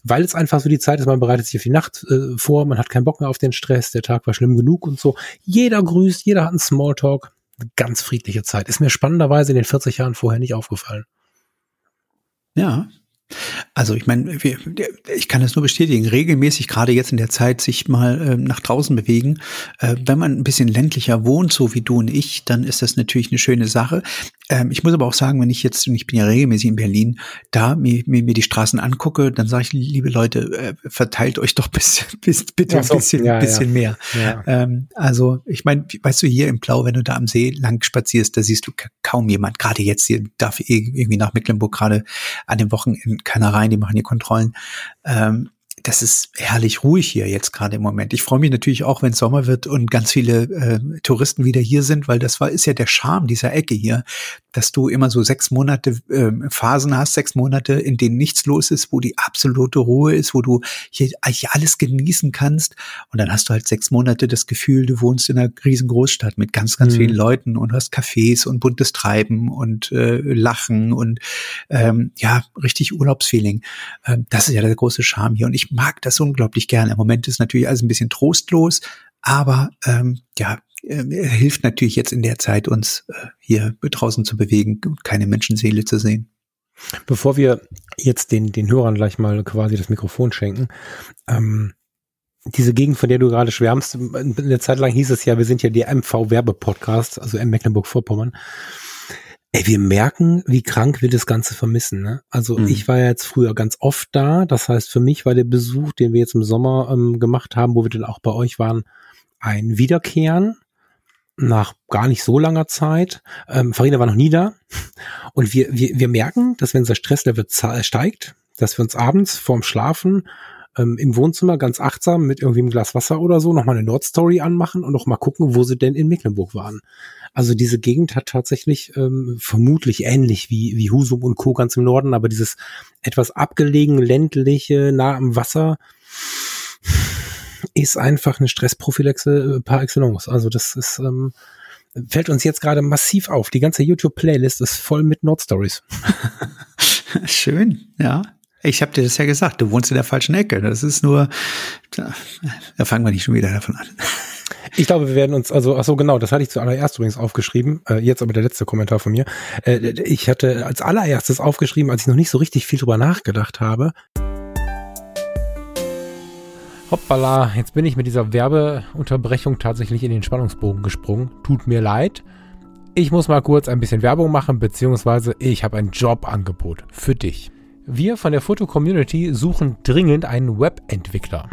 weil es einfach so die Zeit ist, man bereitet sich auf die Nacht äh, vor, man hat keinen Bock mehr auf den Stress, der Tag war schlimm genug und so. Jeder grüßt, jeder hat einen Smalltalk. Ganz friedliche Zeit. Ist mir spannenderweise in den 40 Jahren vorher nicht aufgefallen. Ja, also ich meine, ich kann das nur bestätigen, regelmäßig gerade jetzt in der Zeit sich mal äh, nach draußen bewegen. Äh, wenn man ein bisschen ländlicher wohnt, so wie du und ich, dann ist das natürlich eine schöne Sache. Ähm, ich muss aber auch sagen, wenn ich jetzt, und ich bin ja regelmäßig in Berlin, da mir, mir, mir die Straßen angucke, dann sage ich, liebe Leute, äh, verteilt euch doch *laughs* bis, bis, bitte ein bisschen, ja, bisschen ja. mehr. Ja. Ähm, also ich meine, weißt du, hier im Blau, wenn du da am See lang spazierst, da siehst du kaum jemand. Gerade jetzt hier darf irgendwie nach Mecklenburg gerade an den Wochen keiner rein, die machen die Kontrollen. Ähm, das ist herrlich ruhig hier jetzt gerade im Moment. Ich freue mich natürlich auch, wenn es Sommer wird und ganz viele äh, Touristen wieder hier sind, weil das war ist ja der Charme dieser Ecke hier, dass du immer so sechs Monate äh, Phasen hast, sechs Monate, in denen nichts los ist, wo die absolute Ruhe ist, wo du hier, hier alles genießen kannst. Und dann hast du halt sechs Monate das Gefühl, du wohnst in einer riesen Großstadt mit ganz, ganz mhm. vielen Leuten und hast Cafés und buntes Treiben und äh, Lachen und ähm, ja, richtig Urlaubsfeeling. Ähm, das ist ja der große Charme hier. Und ich mag das unglaublich gerne. Im Moment ist natürlich alles ein bisschen trostlos, aber ähm, ja, äh, hilft natürlich jetzt in der Zeit, uns äh, hier draußen zu bewegen und keine Menschenseele zu sehen. Bevor wir jetzt den, den Hörern gleich mal quasi das Mikrofon schenken, ähm, diese Gegend, von der du gerade schwärmst, in der Zeit lang hieß es ja, wir sind ja die MV-Werbe-Podcast, also in Mecklenburg-Vorpommern. Ey, wir merken, wie krank wir das Ganze vermissen. Ne? Also mhm. ich war ja jetzt früher ganz oft da. Das heißt, für mich war der Besuch, den wir jetzt im Sommer ähm, gemacht haben, wo wir dann auch bei euch waren, ein Wiederkehren nach gar nicht so langer Zeit. Ähm, Farina war noch nie da. Und wir, wir, wir merken, dass wenn unser Stresslevel steigt, dass wir uns abends vorm Schlafen ähm, im Wohnzimmer ganz achtsam mit irgendwie einem Glas Wasser oder so nochmal eine Nordstory anmachen und noch mal gucken, wo sie denn in Mecklenburg waren. Also diese Gegend hat tatsächlich ähm, vermutlich ähnlich wie, wie Husum und Co. ganz im Norden, aber dieses etwas abgelegen, ländliche, nah am Wasser, ist einfach eine Stressprophylaxe äh, par excellence. Also das ist, ähm, fällt uns jetzt gerade massiv auf. Die ganze YouTube-Playlist ist voll mit Nordstories. *laughs* Schön, ja. Ich habe dir das ja gesagt, du wohnst in der falschen Ecke. Das ist nur, da, da fangen wir nicht schon wieder davon an. Ich glaube, wir werden uns, also, ach so, genau, das hatte ich zuallererst übrigens aufgeschrieben, äh, jetzt aber der letzte Kommentar von mir. Äh, ich hatte als allererstes aufgeschrieben, als ich noch nicht so richtig viel drüber nachgedacht habe, Hoppala, jetzt bin ich mit dieser Werbeunterbrechung tatsächlich in den Spannungsbogen gesprungen. Tut mir leid. Ich muss mal kurz ein bisschen Werbung machen, beziehungsweise ich habe ein Jobangebot für dich. Wir von der Foto-Community suchen dringend einen Webentwickler.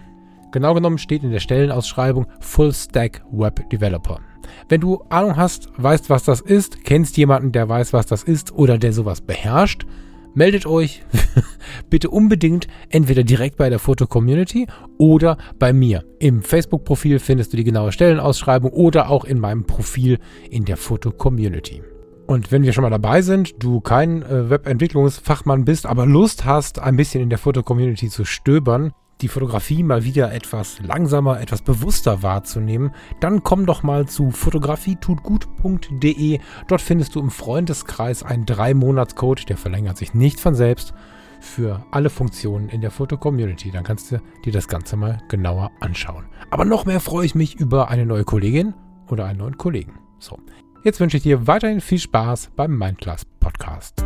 Genau genommen steht in der Stellenausschreibung Full Stack Web Developer. Wenn du Ahnung hast, weißt, was das ist, kennst jemanden, der weiß, was das ist oder der sowas beherrscht, meldet euch *laughs* bitte unbedingt entweder direkt bei der Foto-Community oder bei mir. Im Facebook-Profil findest du die genaue Stellenausschreibung oder auch in meinem Profil in der Foto-Community. Und wenn wir schon mal dabei sind, du kein äh, Webentwicklungsfachmann bist, aber Lust hast, ein bisschen in der Foto-Community zu stöbern, die Fotografie mal wieder etwas langsamer, etwas bewusster wahrzunehmen, dann komm doch mal zu fotografietutgut.de. Dort findest du im Freundeskreis einen 3-Monats-Code, der verlängert sich nicht von selbst, für alle Funktionen in der Foto-Community. Dann kannst du dir das Ganze mal genauer anschauen. Aber noch mehr freue ich mich über eine neue Kollegin oder einen neuen Kollegen. So, jetzt wünsche ich dir weiterhin viel Spaß beim Mindclass Podcast.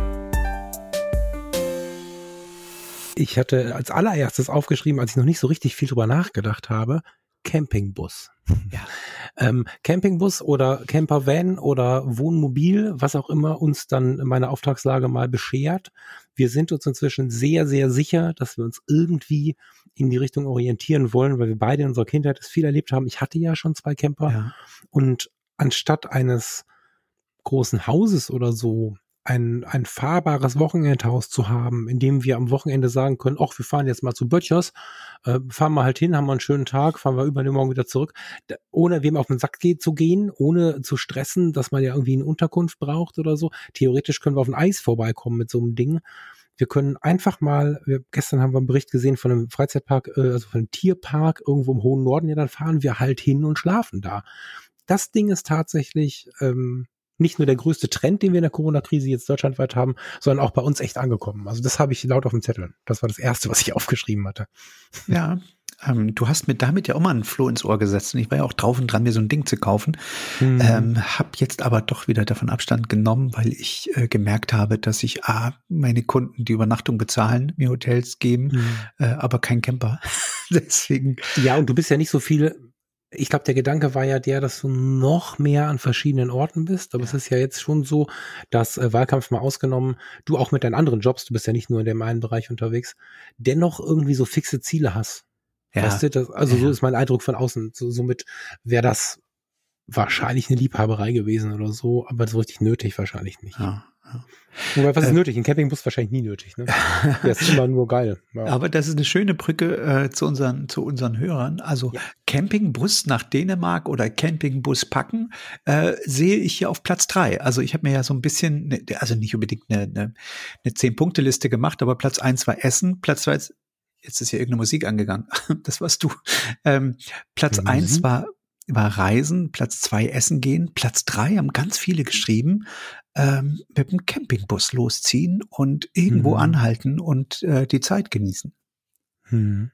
Ich hatte als allererstes aufgeschrieben, als ich noch nicht so richtig viel drüber nachgedacht habe, Campingbus. Ja. ähm, Campingbus oder Campervan oder Wohnmobil, was auch immer uns dann meine Auftragslage mal beschert. Wir sind uns inzwischen sehr, sehr sicher, dass wir uns irgendwie in die Richtung orientieren wollen, weil wir beide in unserer Kindheit das viel erlebt haben. Ich hatte ja schon zwei Camper ja. und anstatt eines großen Hauses oder so ein, ein fahrbares Wochenendhaus zu haben, in dem wir am Wochenende sagen können, ach, wir fahren jetzt mal zu Böttchers, äh, fahren wir halt hin, haben wir einen schönen Tag, fahren wir übermorgen wieder zurück, da, ohne wem auf den Sack zu gehen, ohne zu stressen, dass man ja irgendwie eine Unterkunft braucht oder so. Theoretisch können wir auf ein Eis vorbeikommen mit so einem Ding. Wir können einfach mal, wir, gestern haben wir einen Bericht gesehen von einem Freizeitpark, äh, also von einem Tierpark irgendwo im hohen Norden, ja, dann fahren wir halt hin und schlafen da. Das Ding ist tatsächlich ähm, nicht nur der größte Trend, den wir in der Corona-Krise jetzt deutschlandweit haben, sondern auch bei uns echt angekommen. Also das habe ich laut auf dem Zettel. Das war das Erste, was ich *laughs* aufgeschrieben hatte. Ja, ähm, du hast mir damit ja auch mal einen Floh ins Ohr gesetzt und ich war ja auch drauf und dran, mir so ein Ding zu kaufen. Mhm. Ähm, hab jetzt aber doch wieder davon Abstand genommen, weil ich äh, gemerkt habe, dass ich A, meine Kunden die Übernachtung bezahlen, mir Hotels geben, mhm. äh, aber kein Camper. *laughs* Deswegen. Ja, und du bist ja nicht so viel ich glaube, der Gedanke war ja der, dass du noch mehr an verschiedenen Orten bist. Aber ja. es ist ja jetzt schon so, dass äh, Wahlkampf mal ausgenommen, du auch mit deinen anderen Jobs, du bist ja nicht nur in dem einen Bereich unterwegs, dennoch irgendwie so fixe Ziele hast. Ja. Weißt du, das, also ja. so ist mein Eindruck von außen. So, somit wäre das wahrscheinlich eine Liebhaberei gewesen oder so, aber so richtig nötig wahrscheinlich nicht. Ja. Wobei, was ist äh, nötig? Ein Campingbus wahrscheinlich nie nötig. Ne? Der ist immer nur geil. Ja. Aber das ist eine schöne Brücke äh, zu, unseren, zu unseren Hörern. Also ja. Campingbus nach Dänemark oder Campingbus packen äh, sehe ich hier auf Platz drei. Also ich habe mir ja so ein bisschen, ne, also nicht unbedingt eine, eine, eine Zehn-Punkte-Liste gemacht, aber Platz eins war Essen, Platz zwei ist, jetzt ist hier irgendeine Musik angegangen. *laughs* das warst du. Ähm, Platz Musik? eins war war Reisen, Platz zwei Essen gehen, Platz drei haben ganz viele geschrieben, ähm, mit dem Campingbus losziehen und irgendwo mhm. anhalten und äh, die Zeit genießen. Mhm.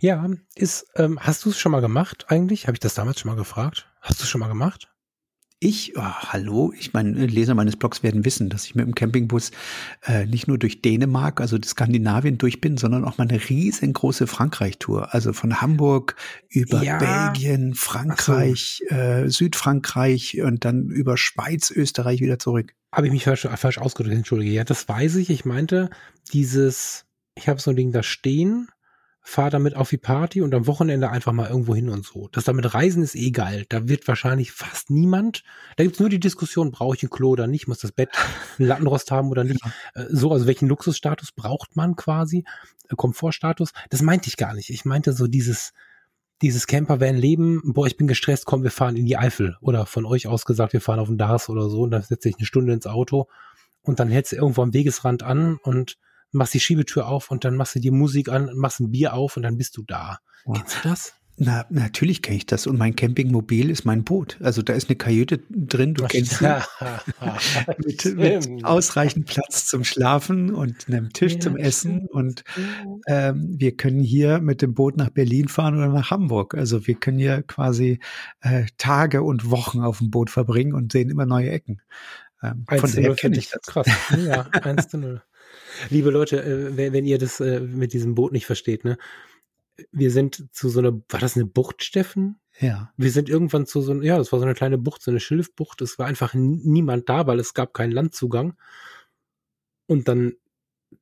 Ja, ist, ähm, hast du es schon mal gemacht eigentlich? Habe ich das damals schon mal gefragt? Hast du es schon mal gemacht? Ich, oh, hallo, ich meine, Leser meines Blogs werden wissen, dass ich mit dem Campingbus äh, nicht nur durch Dänemark, also Skandinavien durch bin, sondern auch mal eine riesengroße Frankreich-Tour. Also von Hamburg über ja. Belgien, Frankreich, so. äh, Südfrankreich und dann über Schweiz, Österreich wieder zurück. Habe ich mich falsch, falsch ausgedrückt, entschuldige. Ja, das weiß ich. Ich meinte, dieses, ich habe so ein Ding da stehen fahr damit auf die Party und am Wochenende einfach mal irgendwo hin und so. Das damit Reisen ist eh geil. Da wird wahrscheinlich fast niemand. Da gibt's nur die Diskussion, brauche ich ein Klo oder nicht, muss das Bett *laughs* einen Lattenrost haben oder nicht. Ja. Äh, so, also welchen Luxusstatus braucht man quasi? Äh, Komfortstatus? Das meinte ich gar nicht. Ich meinte so dieses, dieses Campervan-Leben, boah, ich bin gestresst, komm, wir fahren in die Eifel. Oder von euch aus gesagt, wir fahren auf den Dars oder so und dann setze ich eine Stunde ins Auto und dann hältst du irgendwo am Wegesrand an und machst die Schiebetür auf und dann machst du dir Musik an, machst ein Bier auf und dann bist du da. Wow. Kennst du das? Na, natürlich kenne ich das. Und mein Campingmobil ist mein Boot. Also da ist eine Kajüte drin, du kennst sie. *laughs* mit, mit, ausreichend Platz zum Schlafen und einem Tisch ja, zum Essen. Und ähm, wir können hier mit dem Boot nach Berlin fahren oder nach Hamburg. Also wir können hier quasi äh, Tage und Wochen auf dem Boot verbringen und sehen immer neue Ecken. Ähm, von daher kenne ich das. Krass. Ja, 1 zu 0. Liebe Leute, äh, wenn, wenn, ihr das äh, mit diesem Boot nicht versteht, ne? wir sind zu so einer, war das eine Bucht, Steffen? Ja. Wir sind irgendwann zu so einer, ja, das war so eine kleine Bucht, so eine Schilfbucht. Es war einfach niemand da, weil es gab keinen Landzugang. Und dann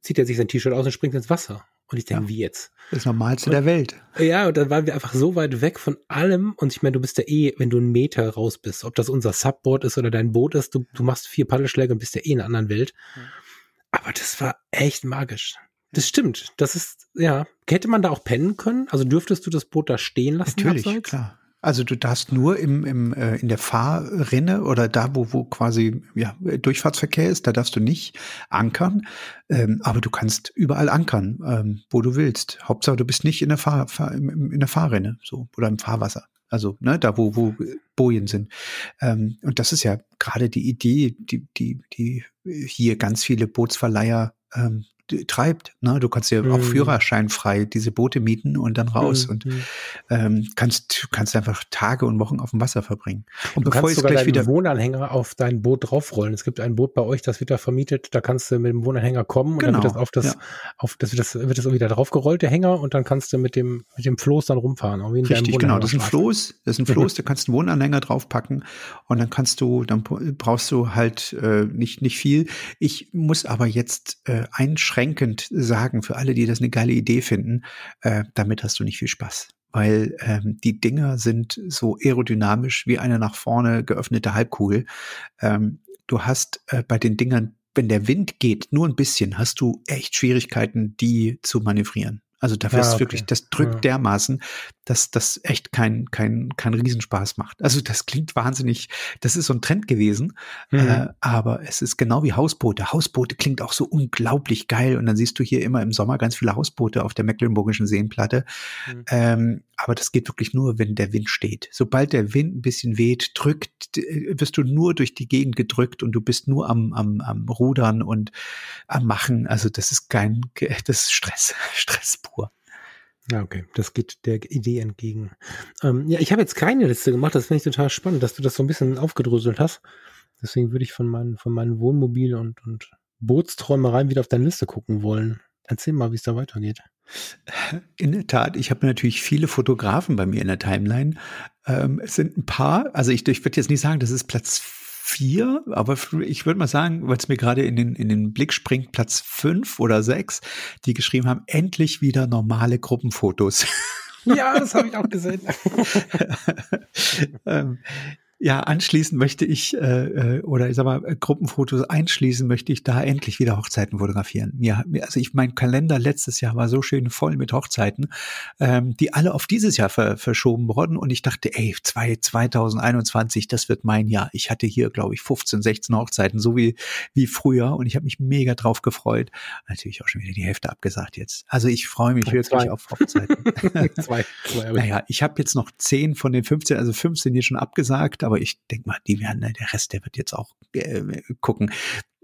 zieht er sich sein T-Shirt aus und springt ins Wasser. Und ich denke, ja. wie jetzt? Das Normalste und, der Welt. Ja, und dann waren wir einfach so weit weg von allem. Und ich meine, du bist ja eh, wenn du einen Meter raus bist, ob das unser Subboard ist oder dein Boot ist, du, du machst vier Paddelschläge und bist ja eh in einer anderen Welt. Aber das war echt magisch. Das stimmt. Das ist, ja. Hätte man da auch pennen können? Also dürftest du das Boot da stehen lassen? Natürlich, abseits? klar. Also du darfst nur im, im, äh, in der Fahrrinne oder da, wo, wo quasi ja, Durchfahrtsverkehr ist, da darfst du nicht ankern. Ähm, aber du kannst überall ankern, ähm, wo du willst. Hauptsache, du bist nicht in der, Fahr, Fahr in, in der Fahrrinne so oder im Fahrwasser. Also ne, da, wo, wo Bojen sind. Ähm, und das ist ja gerade die Idee, die, die, die hier ganz viele Bootsverleiher ähm, treibt. Ne? Du kannst ja mhm. auch führerscheinfrei diese Boote mieten und dann raus mhm. und ähm, kannst kannst einfach Tage und Wochen auf dem Wasser verbringen. Und du bevor kannst sogar gleich wieder Wohnanhänger auf dein Boot draufrollen. Es gibt ein Boot bei euch, das wird da vermietet. Da kannst du mit dem Wohnanhänger kommen genau. und dann wird das auf das ja. auf das wird das wird das wieder draufgerollt der Hänger und dann kannst du mit dem mit dem Floß dann rumfahren. Richtig, genau. Das ist ein Floß. Das ist ein Floß. *laughs* da kannst du einen Wohnanhänger draufpacken und dann kannst du dann brauchst du halt äh, nicht nicht viel. Ich muss aber jetzt äh, einschränken einschränkend sagen für alle, die das eine geile Idee finden, äh, damit hast du nicht viel Spaß. Weil ähm, die Dinger sind so aerodynamisch wie eine nach vorne geöffnete Halbkugel. Ähm, du hast äh, bei den Dingern, wenn der Wind geht, nur ein bisschen, hast du echt Schwierigkeiten, die zu manövrieren. Also dafür ja, ist okay. wirklich, das drückt ja. dermaßen, dass das echt kein, kein, kein Riesenspaß macht. Also das klingt wahnsinnig, das ist so ein Trend gewesen, mhm. äh, aber es ist genau wie Hausboote. Hausboote klingt auch so unglaublich geil und dann siehst du hier immer im Sommer ganz viele Hausboote auf der Mecklenburgischen Seenplatte. Mhm. Ähm, aber das geht wirklich nur, wenn der Wind steht. Sobald der Wind ein bisschen weht, drückt, wirst du nur durch die Gegend gedrückt und du bist nur am, am, am Rudern und am Machen. Also das ist kein, *laughs* das ist Stress, *laughs* Stress. Ja, okay. Das geht der Idee entgegen. Ähm, ja, ich habe jetzt keine Liste gemacht. Das finde ich total spannend, dass du das so ein bisschen aufgedröselt hast. Deswegen würde ich von meinen, von meinen Wohnmobil und, und Bootsträumereien wieder auf deine Liste gucken wollen. Erzähl mal, wie es da weitergeht. In der Tat, ich habe natürlich viele Fotografen bei mir in der Timeline. Ähm, es sind ein paar, also ich, ich würde jetzt nicht sagen, das ist Platz vier, aber ich würde mal sagen, weil es mir gerade in den, in den Blick springt, Platz fünf oder sechs, die geschrieben haben, endlich wieder normale Gruppenfotos. Ja, das habe ich auch gesehen. *laughs* ähm, ja, anschließend möchte ich, äh, äh, oder ich sag mal, äh, Gruppenfotos einschließen, möchte ich da endlich wieder Hochzeiten fotografieren. Ja, also ich, mein Kalender letztes Jahr war so schön voll mit Hochzeiten, ähm, die alle auf dieses Jahr ver verschoben wurden. Und ich dachte, ey, zwei, 2021, das wird mein Jahr. Ich hatte hier, glaube ich, 15, 16 Hochzeiten, so wie, wie früher. Und ich habe mich mega drauf gefreut. Natürlich auch schon wieder die Hälfte abgesagt jetzt. Also ich freue mich wirklich zwei. auf Hochzeiten. *laughs* zwei, zwei. Naja, ich habe jetzt noch 10 von den 15, also 15 hier schon abgesagt, aber ich denke mal, die werden, der Rest, der wird jetzt auch äh, gucken.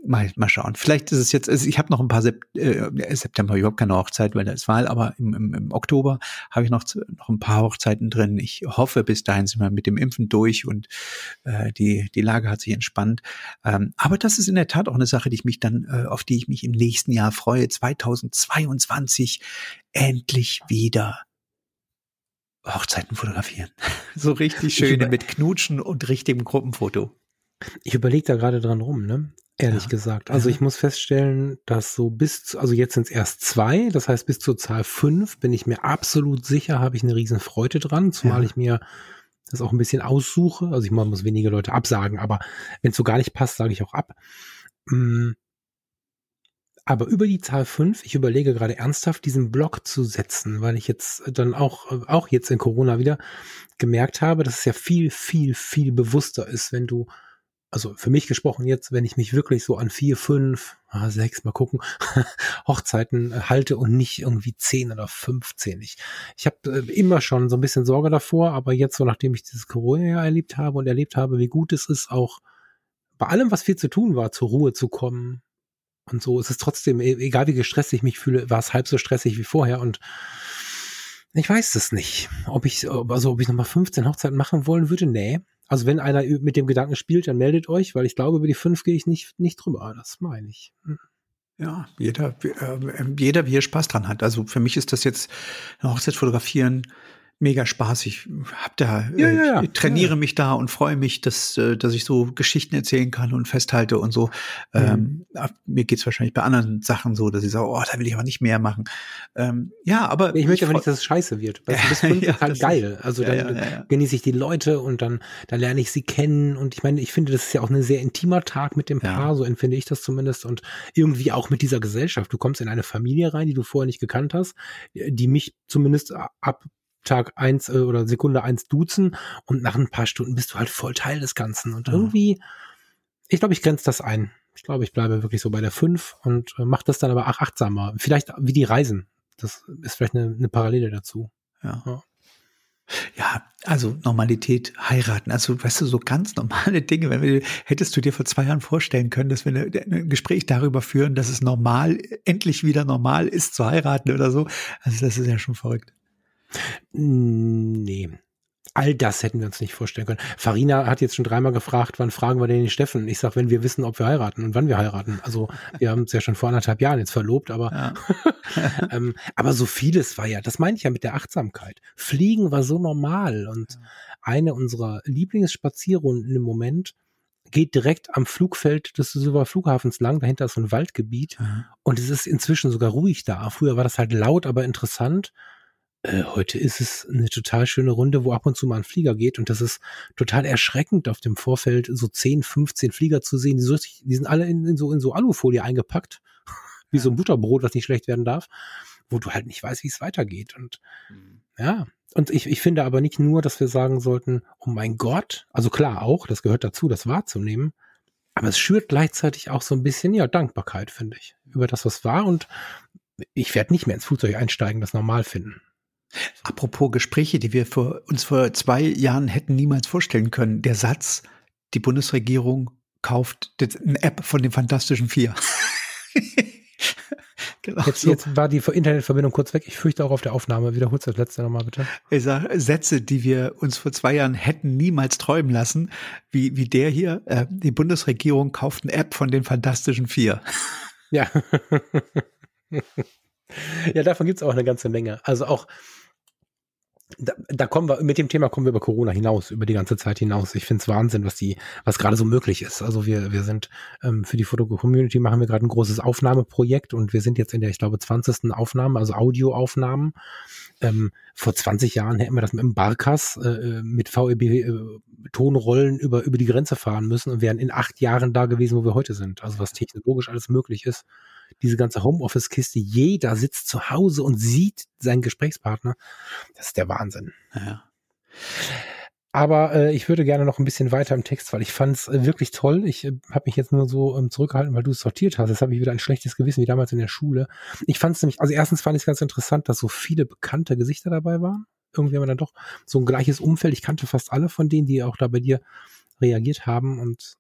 Mal, mal schauen. Vielleicht ist es jetzt, ich habe noch ein paar Sep äh, September überhaupt keine Hochzeit, weil da ist Wahl, aber im, im, im Oktober habe ich noch, noch ein paar Hochzeiten drin. Ich hoffe, bis dahin sind wir mit dem Impfen durch und äh, die, die Lage hat sich entspannt. Ähm, aber das ist in der Tat auch eine Sache, die ich mich dann, äh, auf die ich mich im nächsten Jahr freue. 2022 endlich wieder Hochzeiten fotografieren. *laughs* so richtig schöne mit Knutschen und richtigem Gruppenfoto. Ich überlege da gerade dran rum, ne? Ehrlich ja. gesagt. Also ich muss feststellen, dass so bis, zu, also jetzt sind es erst zwei, das heißt bis zur Zahl fünf bin ich mir absolut sicher, habe ich eine riesen Freude dran, zumal ja. ich mir das auch ein bisschen aussuche. Also ich muss wenige Leute absagen, aber wenn es so gar nicht passt, sage ich auch ab. Mm, aber über die Zahl 5, ich überlege gerade ernsthaft, diesen Block zu setzen, weil ich jetzt dann auch, auch jetzt in Corona wieder gemerkt habe, dass es ja viel, viel, viel bewusster ist, wenn du, also für mich gesprochen jetzt, wenn ich mich wirklich so an vier, fünf, ah, sechs, mal gucken, *laughs* Hochzeiten halte und nicht irgendwie zehn oder 15. Ich, ich habe äh, immer schon so ein bisschen Sorge davor, aber jetzt so, nachdem ich dieses Corona erlebt habe und erlebt habe, wie gut es ist, auch bei allem, was viel zu tun war, zur Ruhe zu kommen, und so ist es trotzdem, e-, egal wie gestresst ich mich fühle, war es halb so stressig wie vorher und ich weiß es nicht, ob ich, also ob ich nochmal 15 Hochzeiten machen wollen würde, nee. Also wenn einer mit dem Gedanken spielt, dann meldet euch, weil ich glaube, über die fünf gehe ich nicht, nicht drüber. Das meine ich. Hm. Ja, jeder, äh, jeder, wie er Spaß dran hat. Also für mich ist das jetzt Hochzeit fotografieren mega Spaß. Ich hab da, ja, ja, ja. ich trainiere mich da und freue mich, dass, äh, dass ich so Geschichten erzählen kann und festhalte und so. Mhm. Ähm, mir geht's wahrscheinlich bei anderen Sachen so, dass ich sage, oh, da will ich aber nicht mehr machen. Ähm, ja, aber ich möchte aber nicht, dass es scheiße wird. Du, *laughs* das finde ich halt geil. Also dann genieße ich die Leute und dann, dann lerne ich sie kennen und ich meine, ich finde, das ist ja auch ein sehr intimer Tag mit dem Paar, so empfinde ich das zumindest und irgendwie auch mit dieser Gesellschaft. Du kommst in eine Familie rein, die du vorher nicht gekannt hast, die mich zumindest ab Tag eins äh, oder Sekunde eins duzen und nach ein paar Stunden bist du halt voll Teil des Ganzen. Und irgendwie, ich glaube, ich grenze das ein. Ich glaube, ich bleibe wirklich so bei der fünf und äh, mache das dann aber auch achtsamer. Vielleicht wie die Reisen. Das ist vielleicht eine, eine Parallele dazu. Ja. ja. Ja, also Normalität heiraten. Also, weißt du, so ganz normale Dinge. Wenn wir, hättest du dir vor zwei Jahren vorstellen können, dass wir eine, ein Gespräch darüber führen, dass es normal, endlich wieder normal ist zu heiraten oder so. Also, das ist ja schon verrückt. Nee. All das hätten wir uns nicht vorstellen können. Farina hat jetzt schon dreimal gefragt, wann fragen wir denn den Steffen? Ich sag, wenn wir wissen, ob wir heiraten und wann wir heiraten. Also *laughs* wir haben es ja schon vor anderthalb Jahren jetzt verlobt, aber ja. *laughs* ähm, aber so vieles war ja, das meine ich ja mit der Achtsamkeit. Fliegen war so normal und eine unserer Lieblingsspazierrunden im Moment geht direkt am Flugfeld des Düsseldorfer Flughafens lang. Dahinter ist so ein Waldgebiet mhm. und es ist inzwischen sogar ruhig da. Früher war das halt laut, aber interessant äh, heute ist es eine total schöne Runde, wo ab und zu mal ein Flieger geht und das ist total erschreckend auf dem Vorfeld so 10, 15 Flieger zu sehen. Die, so, die sind alle in, in, so, in so Alufolie eingepackt, *laughs* wie so ein Butterbrot, was nicht schlecht werden darf, wo du halt nicht weißt, wie es weitergeht. Und mhm. ja, und ich, ich finde aber nicht nur, dass wir sagen sollten, oh mein Gott, also klar auch, das gehört dazu, das wahrzunehmen, aber es schürt gleichzeitig auch so ein bisschen, ja, Dankbarkeit, finde ich, über das, was war und ich werde nicht mehr ins Flugzeug einsteigen, das normal finden. Apropos Gespräche, die wir vor, uns vor zwei Jahren hätten niemals vorstellen können. Der Satz, die Bundesregierung kauft eine App von den Fantastischen Vier. *laughs* genau jetzt, so. jetzt war die Internetverbindung kurz weg. Ich fürchte auch auf der Aufnahme. Wiederholst du das letzte nochmal bitte. Ich sag, Sätze, die wir uns vor zwei Jahren hätten niemals träumen lassen, wie, wie der hier. Äh, die Bundesregierung kauft eine App von den Fantastischen Vier. Ja. *laughs* ja, davon gibt's auch eine ganze Menge. Also auch da, da kommen wir, mit dem Thema kommen wir über Corona hinaus, über die ganze Zeit hinaus. Ich finde es Wahnsinn, was die, was gerade so möglich ist. Also wir, wir sind ähm, für die Foto-Community machen wir gerade ein großes Aufnahmeprojekt und wir sind jetzt in der, ich glaube, 20. Aufnahme, also Audioaufnahmen. Ähm, vor 20 Jahren hätten wir das mit dem Barkas äh, mit VEB äh, über, über die Grenze fahren müssen und wären in acht Jahren da gewesen, wo wir heute sind. Also was technologisch alles möglich ist diese ganze Homeoffice-Kiste, jeder sitzt zu Hause und sieht seinen Gesprächspartner. Das ist der Wahnsinn. Ja. Aber äh, ich würde gerne noch ein bisschen weiter im Text, weil ich fand es äh, wirklich toll. Ich äh, habe mich jetzt nur so ähm, zurückgehalten, weil du es sortiert hast. Jetzt habe ich wieder ein schlechtes Gewissen wie damals in der Schule. Ich fand es nämlich, also erstens fand ich es ganz interessant, dass so viele bekannte Gesichter dabei waren. Irgendwie haben wir dann doch so ein gleiches Umfeld. Ich kannte fast alle von denen, die auch da bei dir reagiert haben. Und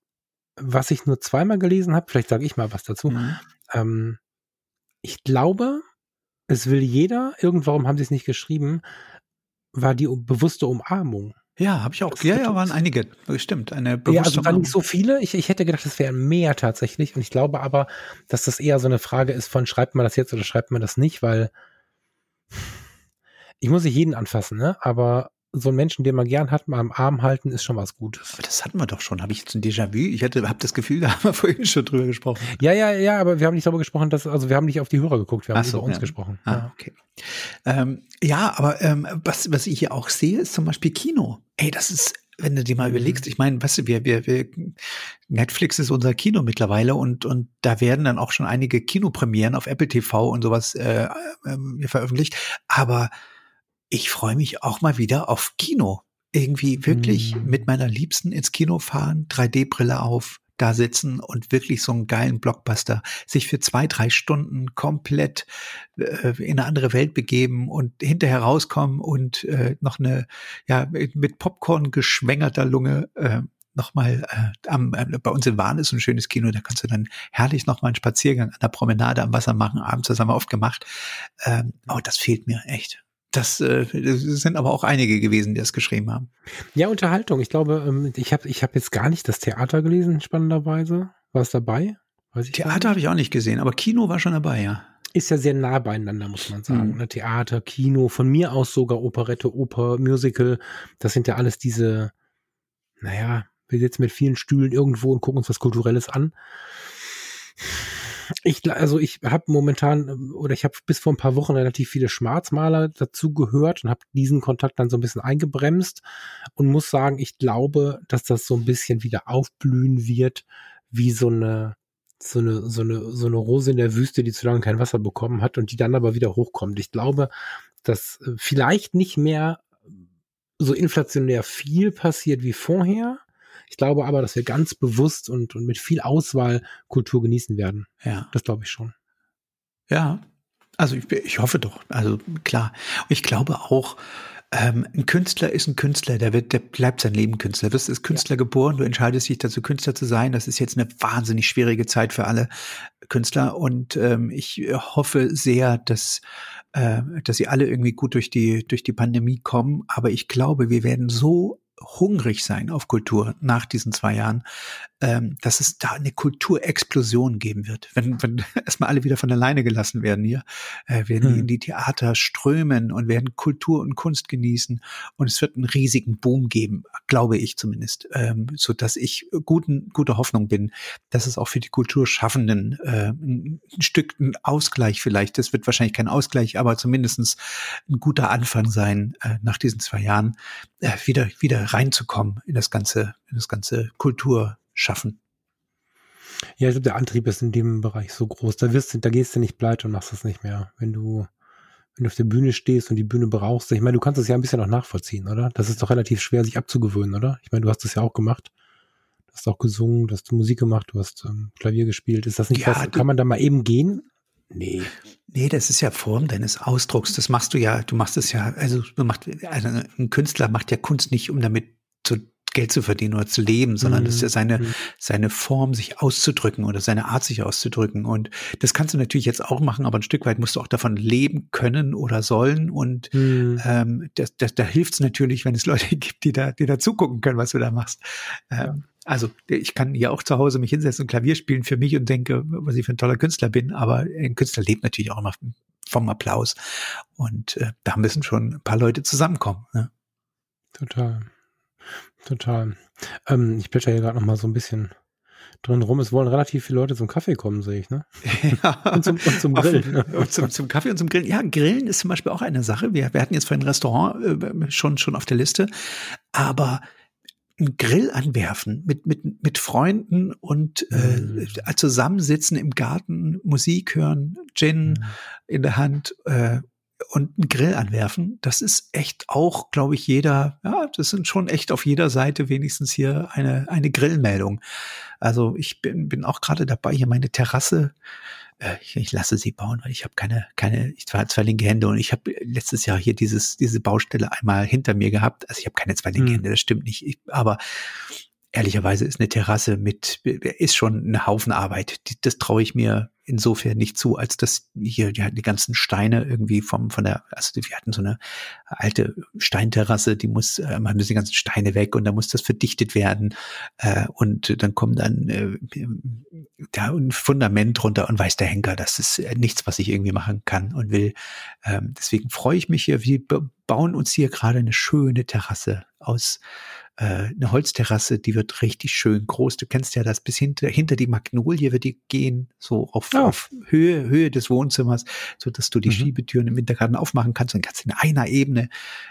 was ich nur zweimal gelesen habe, vielleicht sage ich mal was dazu, mhm. Ähm, ich glaube, es will jeder, irgendwarum haben sie es nicht geschrieben, war die bewusste Umarmung. Ja, habe ich auch. Das ja, ja, waren einige, bestimmt. Eine bewusste ja, also waren nicht so viele. Ich, ich hätte gedacht, es wären mehr tatsächlich. Und ich glaube aber, dass das eher so eine Frage ist von, schreibt man das jetzt oder schreibt man das nicht, weil ich muss nicht jeden anfassen, ne? Aber so einen Menschen, den man gern hat, mal am Arm halten, ist schon was Gutes. Aber das hatten wir doch schon. Habe ich jetzt ein Déjà-vu? Ich hatte, habe das Gefühl, *laughs* da haben wir vorhin schon drüber gesprochen. Ja, ja, ja, aber wir haben nicht darüber gesprochen, dass, also wir haben nicht auf die Hörer geguckt, wir haben so, über uns ja. gesprochen. Ah, ja. okay. Ähm, ja, aber ähm, was, was ich hier auch sehe, ist zum Beispiel Kino. Ey, das ist wenn du dir mal mhm. überlegst, ich meine, weißt du, wir, wir, wir, Netflix ist unser Kino mittlerweile und, und da werden dann auch schon einige Kinopremieren auf Apple TV und sowas äh, äh, veröffentlicht. Aber ich freue mich auch mal wieder auf Kino. Irgendwie wirklich mm. mit meiner Liebsten ins Kino fahren, 3D-Brille auf, da sitzen und wirklich so einen geilen Blockbuster sich für zwei, drei Stunden komplett äh, in eine andere Welt begeben und hinterher rauskommen und äh, noch eine, ja, mit Popcorn geschwängerter Lunge äh, nochmal äh, am, äh, bei uns in Wahn ist ein schönes Kino, da kannst du dann herrlich nochmal einen Spaziergang an der Promenade am Wasser machen, abends wir oft gemacht. Ähm, oh, das fehlt mir echt. Das, äh, das sind aber auch einige gewesen, die das geschrieben haben. Ja, Unterhaltung. Ich glaube, ähm, ich habe ich hab jetzt gar nicht das Theater gelesen, spannenderweise. War es dabei? Theater habe ich auch nicht gesehen, aber Kino war schon dabei, ja. Ist ja sehr nah beieinander, muss man sagen. Mhm. Ne? Theater, Kino, von mir aus sogar Operette, Oper, Musical. Das sind ja alles diese, naja, wir sitzen mit vielen Stühlen irgendwo und gucken uns was Kulturelles an. Ich, also ich habe momentan oder ich habe bis vor ein paar Wochen relativ viele Schwarzmaler dazu gehört und habe diesen Kontakt dann so ein bisschen eingebremst und muss sagen, ich glaube, dass das so ein bisschen wieder aufblühen wird, wie so eine so eine so eine so eine Rose in der Wüste, die zu lange kein Wasser bekommen hat und die dann aber wieder hochkommt. Ich glaube, dass äh, vielleicht nicht mehr so inflationär viel passiert wie vorher, ich glaube aber, dass wir ganz bewusst und, und mit viel Auswahl Kultur genießen werden. Ja. Das glaube ich schon. Ja. Also ich, ich hoffe doch. Also klar. Ich glaube auch, ähm, ein Künstler ist ein Künstler, der wird, der bleibt sein Leben Künstler. Du bist als Künstler ja. geboren, du entscheidest dich dazu, Künstler zu sein. Das ist jetzt eine wahnsinnig schwierige Zeit für alle Künstler. Und ähm, ich hoffe sehr, dass, äh, dass sie alle irgendwie gut durch die, durch die Pandemie kommen. Aber ich glaube, wir werden so hungrig sein auf Kultur nach diesen zwei Jahren, ähm, dass es da eine Kulturexplosion geben wird. Wenn, wenn *laughs* erstmal alle wieder von alleine gelassen werden hier, äh, werden hm. die in die Theater strömen und werden Kultur und Kunst genießen und es wird einen riesigen Boom geben, glaube ich zumindest, ähm, so dass ich guten, guter Hoffnung bin, dass es auch für die Kulturschaffenden äh, ein, ein Stück ein Ausgleich vielleicht, das wird wahrscheinlich kein Ausgleich, aber zumindestens ein guter Anfang sein äh, nach diesen zwei Jahren, äh, wieder, wieder reinzukommen in das ganze, in das ganze Kulturschaffen. Ja, ich glaube, der Antrieb ist in dem Bereich so groß. Da wirst du, da gehst du nicht pleite und machst das nicht mehr. Wenn du, wenn du auf der Bühne stehst und die Bühne brauchst, ich meine, du kannst das ja ein bisschen auch nachvollziehen, oder? Das ist doch relativ schwer, sich abzugewöhnen, oder? Ich meine, du hast das ja auch gemacht. Du hast auch gesungen, du hast Musik gemacht, du hast ähm, Klavier gespielt. Ist das nicht ja, was? Kann man da mal eben gehen? Nee. Nee, das ist ja Form deines Ausdrucks. Das machst du ja, du machst es ja, also du machst, also ein Künstler macht ja Kunst nicht, um damit zu Geld zu verdienen oder zu leben, sondern mhm. das ist ja seine, mhm. seine Form, sich auszudrücken oder seine Art, sich auszudrücken. Und das kannst du natürlich jetzt auch machen, aber ein Stück weit musst du auch davon leben können oder sollen. Und mhm. ähm, das, das, da hilft es natürlich, wenn es Leute *laughs* gibt, die da, die da zugucken können, was du da machst. Ähm, also ich kann ja auch zu Hause mich hinsetzen und Klavier spielen für mich und denke, was ich für ein toller Künstler bin, aber ein Künstler lebt natürlich auch immer vom Applaus. Und äh, da müssen schon ein paar Leute zusammenkommen. Ne? Total. Total. Ähm, ich plätscher hier gerade noch mal so ein bisschen drin rum. Es wollen relativ viele Leute zum Kaffee kommen, sehe ich, ne? Ja. *laughs* Und zum, und zum Grillen. und zum, zum, Kaffee und zum Grillen. Ja, Grillen ist zum Beispiel auch eine Sache. Wir, wir hatten jetzt vorhin ein Restaurant äh, schon, schon auf der Liste. Aber einen Grill anwerfen mit, mit, mit Freunden und äh, mhm. zusammensitzen im Garten, Musik hören, Gin mhm. in der Hand äh, und einen Grill anwerfen. Das ist echt auch, glaube ich, jeder, ja, das sind schon echt auf jeder Seite wenigstens hier eine, eine Grillmeldung. Also ich bin, bin auch gerade dabei, hier meine Terrasse äh, ich, ich lasse sie bauen, weil ich habe keine, keine, ich war zwei linke Hände und ich habe letztes Jahr hier dieses, diese Baustelle einmal hinter mir gehabt. Also ich habe keine zwei linke hm. Hände, das stimmt nicht. Ich, aber ehrlicherweise ist eine Terrasse mit, ist schon ein Haufen Arbeit. Das traue ich mir insofern nicht zu, als dass hier die, die ganzen Steine irgendwie vom, von der, also wir hatten so eine alte Steinterrasse, die muss, äh, man müssen die ganzen Steine weg und da muss das verdichtet werden. Äh, und dann kommt dann äh, da ein Fundament runter und weiß der Henker, das ist nichts, was ich irgendwie machen kann und will. Ähm, deswegen freue ich mich hier, wir bauen uns hier gerade eine schöne Terrasse aus äh, eine Holzterrasse, die wird richtig schön groß. Du kennst ja das bis hinter, hinter die Magnolie wird die gehen, so auf, oh. auf Höhe, Höhe des Wohnzimmers, so dass du die mhm. Schiebetüren im Wintergarten aufmachen kannst und kannst in einer Ebene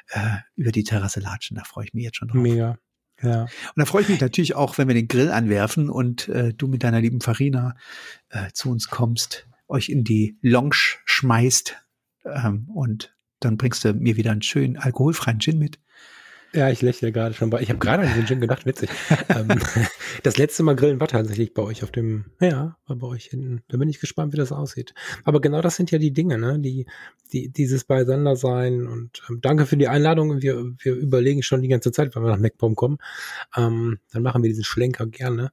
äh, über die Terrasse latschen. Da freue ich mich jetzt schon drauf. Mega. Ja. Und da freue ich mich natürlich auch, wenn wir den Grill anwerfen und äh, du mit deiner lieben Farina äh, zu uns kommst, euch in die Lounge schmeißt ähm, und dann bringst du mir wieder einen schönen alkoholfreien Gin mit. Ja, ich lächle gerade schon. Ich habe gerade an diesen Gin gedacht, witzig. Ähm, *laughs* das letzte Mal grillen war tatsächlich bei euch auf dem, ja, war bei euch hinten. Da bin ich gespannt, wie das aussieht. Aber genau das sind ja die Dinge, ne? Die, die, dieses Beisandersein und ähm, danke für die Einladung. Wir, wir überlegen schon die ganze Zeit, wenn wir nach MacPom kommen. Ähm, dann machen wir diesen Schlenker gerne.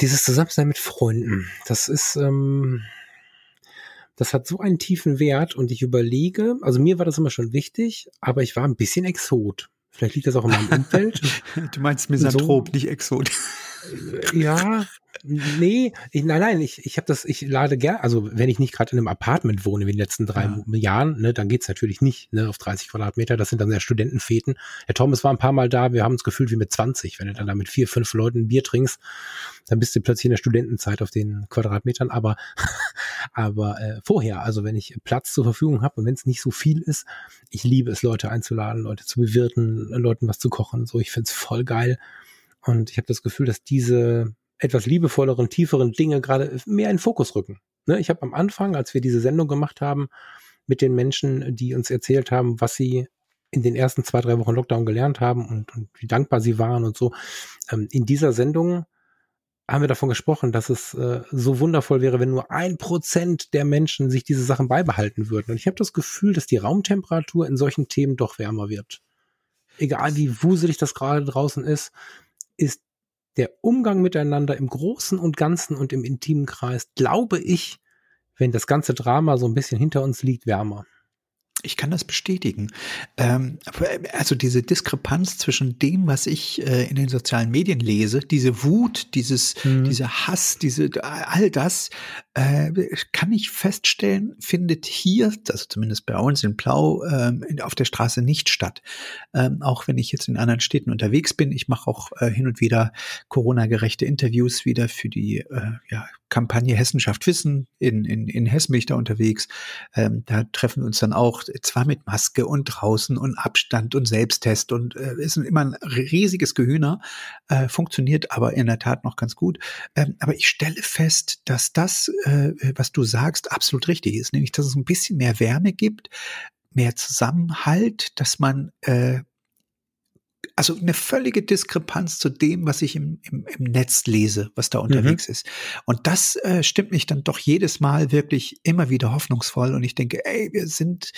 Dieses Zusammensein mit Freunden, das ist, ähm, das hat so einen tiefen Wert und ich überlege, also mir war das immer schon wichtig, aber ich war ein bisschen Exot. Vielleicht liegt das auch in meinem *laughs* Umfeld. du meinst Misanthrop, so. nicht Exot. ja, *laughs* nee, ich, nein, nein, ich, ich habe das, ich lade gern, also wenn ich nicht gerade in einem Apartment wohne wie in den letzten drei ja. Jahren, ne, dann geht's natürlich nicht, ne, auf 30 Quadratmeter, das sind dann ja Studentenfeten. Herr Thomas war ein paar Mal da, wir haben uns gefühlt wie mit 20, wenn du dann da mit vier, fünf Leuten ein Bier trinkst, dann bist du plötzlich in der Studentenzeit auf den Quadratmetern, aber, *laughs* aber äh, vorher, also wenn ich Platz zur Verfügung habe und wenn es nicht so viel ist, ich liebe es, Leute einzuladen, Leute zu bewirten, Leuten was zu kochen, so, ich find's voll geil. Und ich habe das Gefühl, dass diese etwas liebevolleren, tieferen Dinge gerade mehr in Fokus rücken. Ne? Ich habe am Anfang, als wir diese Sendung gemacht haben, mit den Menschen, die uns erzählt haben, was sie in den ersten zwei, drei Wochen Lockdown gelernt haben und, und wie dankbar sie waren und so. Ähm, in dieser Sendung haben wir davon gesprochen, dass es äh, so wundervoll wäre, wenn nur ein Prozent der Menschen sich diese Sachen beibehalten würden. Und ich habe das Gefühl, dass die Raumtemperatur in solchen Themen doch wärmer wird. Egal wie wuselig das gerade draußen ist, ist der Umgang miteinander im Großen und Ganzen und im intimen Kreis, glaube ich, wenn das ganze Drama so ein bisschen hinter uns liegt, wärmer. Ich kann das bestätigen. Ähm, also diese Diskrepanz zwischen dem, was ich äh, in den sozialen Medien lese, diese Wut, dieses, mhm. dieser Hass, diese all das, äh, kann ich feststellen, findet hier, also zumindest bei uns in Plau, ähm, auf der Straße nicht statt. Ähm, auch wenn ich jetzt in anderen Städten unterwegs bin, ich mache auch äh, hin und wieder Corona-gerechte Interviews wieder für die äh, ja, Kampagne Hessenschaft Wissen. In, in, in Hessen bin ich da unterwegs. Da treffen wir uns dann auch zwar mit Maske und draußen und Abstand und Selbsttest und äh, ist immer ein riesiges Gehühner, äh, funktioniert aber in der Tat noch ganz gut. Ähm, aber ich stelle fest, dass das, äh, was du sagst, absolut richtig ist, nämlich dass es ein bisschen mehr Wärme gibt, mehr Zusammenhalt, dass man äh, also eine völlige Diskrepanz zu dem, was ich im, im, im Netz lese, was da unterwegs mhm. ist. Und das äh, stimmt mich dann doch jedes Mal wirklich immer wieder hoffnungsvoll. Und ich denke, ey, wir sind,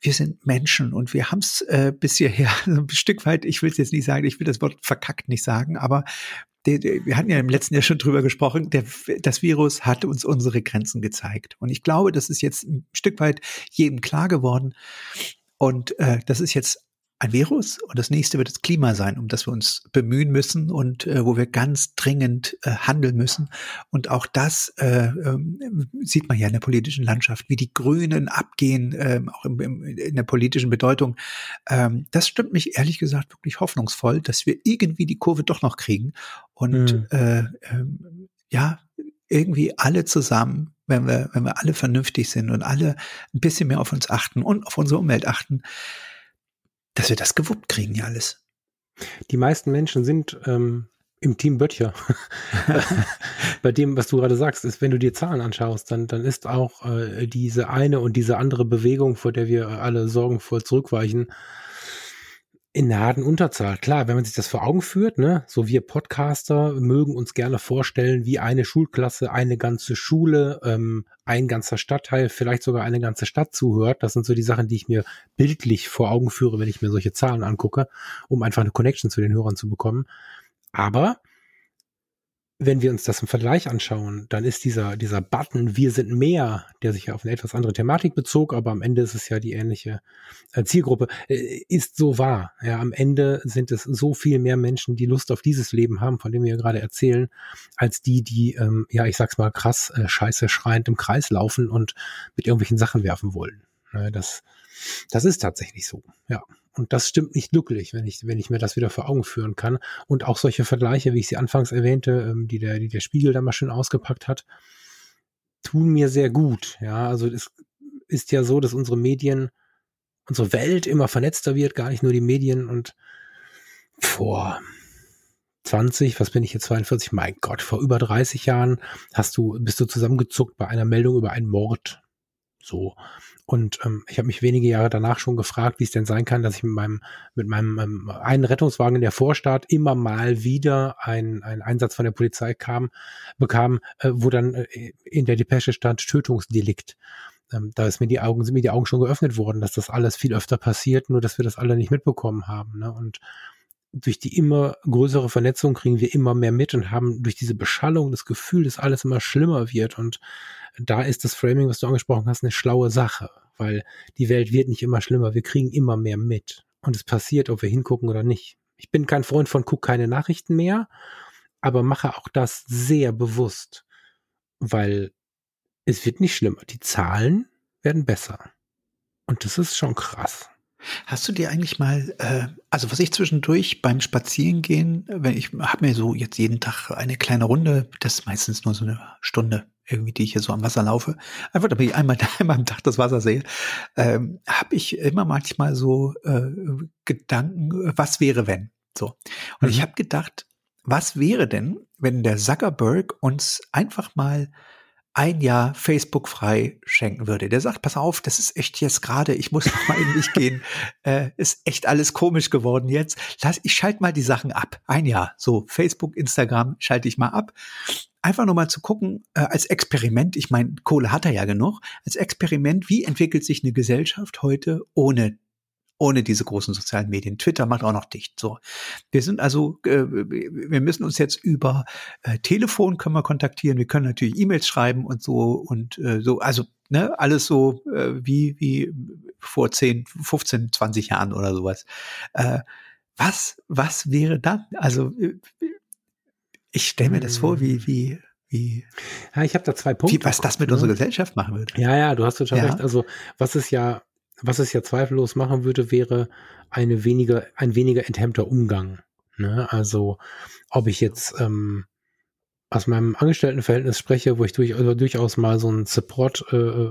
wir sind Menschen und wir haben es äh, bis hierher *laughs* ein Stück weit, ich will es jetzt nicht sagen, ich will das Wort verkackt nicht sagen, aber der, der, wir hatten ja im letzten Jahr schon drüber gesprochen, der, das Virus hat uns unsere Grenzen gezeigt. Und ich glaube, das ist jetzt ein Stück weit jedem klar geworden. Und äh, das ist jetzt ein Virus und das nächste wird das Klima sein, um das wir uns bemühen müssen und äh, wo wir ganz dringend äh, handeln müssen. Und auch das äh, äh, sieht man ja in der politischen Landschaft, wie die Grünen abgehen, äh, auch im, im, in der politischen Bedeutung. Ähm, das stimmt mich ehrlich gesagt wirklich hoffnungsvoll, dass wir irgendwie die Kurve doch noch kriegen und mhm. äh, äh, ja irgendwie alle zusammen wenn wir, wenn wir alle vernünftig sind und alle ein bisschen mehr auf uns achten und auf unsere Umwelt achten, dass wir das gewuppt kriegen, ja alles. Die meisten Menschen sind ähm, im Team Böttcher. *laughs* *laughs* Bei dem, was du gerade sagst, ist, wenn du dir Zahlen anschaust, dann, dann ist auch äh, diese eine und diese andere Bewegung, vor der wir alle sorgenvoll zurückweichen, in der harten Unterzahl. Klar, wenn man sich das vor Augen führt, ne, so wir Podcaster mögen uns gerne vorstellen, wie eine Schulklasse, eine ganze Schule, ähm, ein ganzer Stadtteil, vielleicht sogar eine ganze Stadt zuhört. Das sind so die Sachen, die ich mir bildlich vor Augen führe, wenn ich mir solche Zahlen angucke, um einfach eine Connection zu den Hörern zu bekommen. Aber wenn wir uns das im Vergleich anschauen, dann ist dieser, dieser Button Wir sind mehr, der sich ja auf eine etwas andere Thematik bezog, aber am Ende ist es ja die ähnliche äh, Zielgruppe, äh, ist so wahr. Ja, am Ende sind es so viel mehr Menschen, die Lust auf dieses Leben haben, von dem wir gerade erzählen, als die, die, ähm, ja, ich sag's mal krass, äh, scheiße schreiend im Kreis laufen und mit irgendwelchen Sachen werfen wollen. Ja, das, das ist tatsächlich so, ja. Und das stimmt nicht glücklich, wenn ich, wenn ich mir das wieder vor Augen führen kann. Und auch solche Vergleiche, wie ich sie anfangs erwähnte, ähm, die der, die der Spiegel da mal schön ausgepackt hat, tun mir sehr gut. Ja, also es ist ja so, dass unsere Medien, unsere Welt immer vernetzter wird, gar nicht nur die Medien und vor 20, was bin ich jetzt 42? Mein Gott, vor über 30 Jahren hast du, bist du zusammengezuckt bei einer Meldung über einen Mord. So. Und ähm, ich habe mich wenige Jahre danach schon gefragt, wie es denn sein kann, dass ich mit meinem, mit meinem ähm, einen Rettungswagen in der Vorstadt immer mal wieder ein, ein Einsatz von der Polizei kam, bekam, äh, wo dann äh, in der Depesche stand Tötungsdelikt. Ähm, da ist mir die Augen, sind mir die Augen schon geöffnet worden, dass das alles viel öfter passiert, nur dass wir das alle nicht mitbekommen haben. Ne? Und durch die immer größere Vernetzung kriegen wir immer mehr mit und haben durch diese Beschallung das Gefühl, dass alles immer schlimmer wird. Und da ist das Framing, was du angesprochen hast, eine schlaue Sache, weil die Welt wird nicht immer schlimmer. Wir kriegen immer mehr mit. Und es passiert, ob wir hingucken oder nicht. Ich bin kein Freund von guck keine Nachrichten mehr, aber mache auch das sehr bewusst, weil es wird nicht schlimmer. Die Zahlen werden besser. Und das ist schon krass. Hast du dir eigentlich mal, äh, also was ich zwischendurch beim Spazierengehen, wenn ich habe mir so jetzt jeden Tag eine kleine Runde, das ist meistens nur so eine Stunde irgendwie, die ich hier so am Wasser laufe, einfach damit ich einmal, *laughs* einmal am Tag das Wasser sehe, ähm, habe ich immer manchmal so äh, Gedanken, was wäre wenn? So. Und mhm. ich habe gedacht, was wäre denn, wenn der Zuckerberg uns einfach mal ein Jahr Facebook frei schenken würde. Der sagt, pass auf, das ist echt jetzt gerade, ich muss noch mal in mich gehen, *laughs* äh, ist echt alles komisch geworden jetzt. Lass, ich schalte mal die Sachen ab. Ein Jahr. So, Facebook, Instagram schalte ich mal ab. Einfach nur mal zu gucken, äh, als Experiment, ich meine, Kohle hat er ja genug, als Experiment, wie entwickelt sich eine Gesellschaft heute ohne ohne diese großen sozialen Medien. Twitter macht auch noch dicht. So, wir sind also, äh, wir müssen uns jetzt über äh, Telefon können wir kontaktieren. Wir können natürlich E-Mails schreiben und so und äh, so. Also ne, alles so äh, wie wie vor 10, 15, 20 Jahren oder sowas. Äh, was was wäre dann? Also äh, ich stelle mir das vor, wie wie wie ja, ich habe da zwei Punkte. Wie, was das mit ne? unserer Gesellschaft machen würde. Ja, ja, du hast schon ja. recht. Also was es ja was es ja zweifellos machen würde, wäre eine weniger, ein weniger enthemmter Umgang. Ne? Also ob ich jetzt ähm, aus meinem Angestelltenverhältnis spreche, wo ich durch, also durchaus mal so ein Support, äh,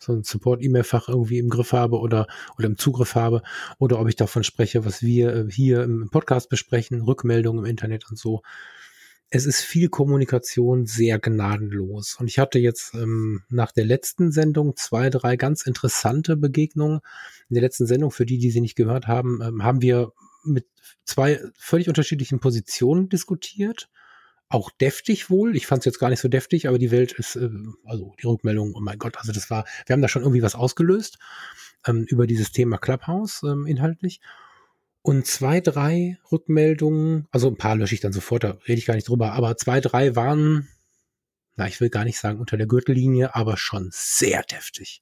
so ein Support-E-Mail-Fach irgendwie im Griff habe oder, oder im Zugriff habe, oder ob ich davon spreche, was wir äh, hier im Podcast besprechen, Rückmeldungen im Internet und so es ist viel Kommunikation sehr gnadenlos. Und ich hatte jetzt ähm, nach der letzten Sendung zwei, drei ganz interessante Begegnungen. In der letzten Sendung, für die, die sie nicht gehört haben, ähm, haben wir mit zwei völlig unterschiedlichen Positionen diskutiert. Auch deftig wohl. Ich fand es jetzt gar nicht so deftig, aber die Welt ist, äh, also die Rückmeldung, oh mein Gott, also das war, wir haben da schon irgendwie was ausgelöst ähm, über dieses Thema Clubhouse ähm, inhaltlich. Und zwei, drei Rückmeldungen, also ein paar lösche ich dann sofort, da rede ich gar nicht drüber, aber zwei, drei waren, na, ich will gar nicht sagen unter der Gürtellinie, aber schon sehr deftig.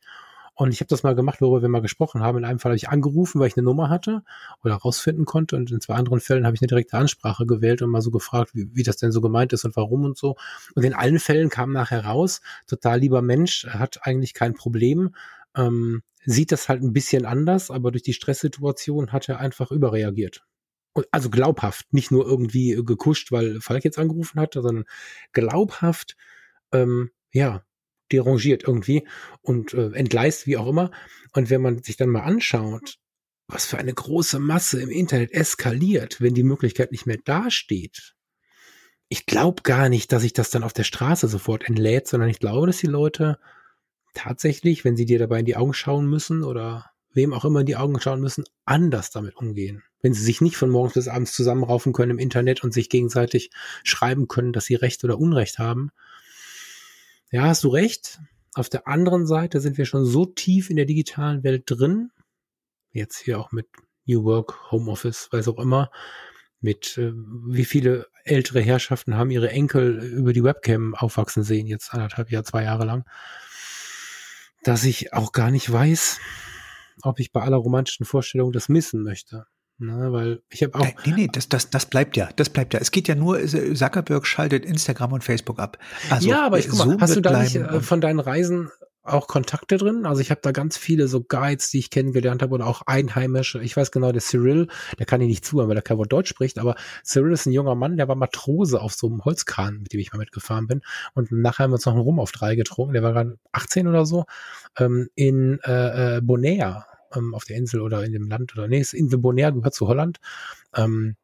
Und ich habe das mal gemacht, worüber wir mal gesprochen haben. In einem Fall habe ich angerufen, weil ich eine Nummer hatte oder rausfinden konnte. Und in zwei anderen Fällen habe ich eine direkte Ansprache gewählt und mal so gefragt, wie, wie das denn so gemeint ist und warum und so. Und in allen Fällen kam nachher raus, total lieber Mensch, hat eigentlich kein Problem. Ähm, sieht das halt ein bisschen anders, aber durch die Stresssituation hat er einfach überreagiert. Also glaubhaft, nicht nur irgendwie gekuscht, weil Falk jetzt angerufen hatte, sondern glaubhaft, ähm, ja, derangiert irgendwie und äh, entgleist, wie auch immer. Und wenn man sich dann mal anschaut, was für eine große Masse im Internet eskaliert, wenn die Möglichkeit nicht mehr dasteht. Ich glaube gar nicht, dass sich das dann auf der Straße sofort entlädt, sondern ich glaube, dass die Leute tatsächlich, wenn sie dir dabei in die Augen schauen müssen oder wem auch immer in die Augen schauen müssen, anders damit umgehen. Wenn sie sich nicht von morgens bis abends zusammenraufen können im Internet und sich gegenseitig schreiben können, dass sie Recht oder Unrecht haben. Ja, hast du recht. Auf der anderen Seite sind wir schon so tief in der digitalen Welt drin, jetzt hier auch mit New Work, Homeoffice, weiß auch immer, mit äh, wie viele ältere Herrschaften haben ihre Enkel über die Webcam aufwachsen sehen, jetzt anderthalb Jahr, zwei Jahre lang dass ich auch gar nicht weiß, ob ich bei aller romantischen Vorstellung das missen möchte. Ne, weil ich habe auch. Nee, nee, das, das, das bleibt ja. Das bleibt ja. Es geht ja nur, Zuckerberg schaltet Instagram und Facebook ab. Also, ja, aber ich guck mal, hast du da nicht äh, von deinen Reisen auch Kontakte drin. Also ich habe da ganz viele so Guides, die ich kennengelernt habe oder auch Einheimische. Ich weiß genau, der Cyril, der kann ich nicht zuhören, weil er kein Wort Deutsch spricht, aber Cyril ist ein junger Mann, der war Matrose auf so einem Holzkran, mit dem ich mal mitgefahren bin. Und nachher haben wir uns noch einen Rum auf drei getrunken, der war gerade 18 oder so, ähm, in äh, äh, Bonaire ähm, auf der Insel oder in dem Land oder nee, Insel Bonaire gehört zu Holland. Ähm,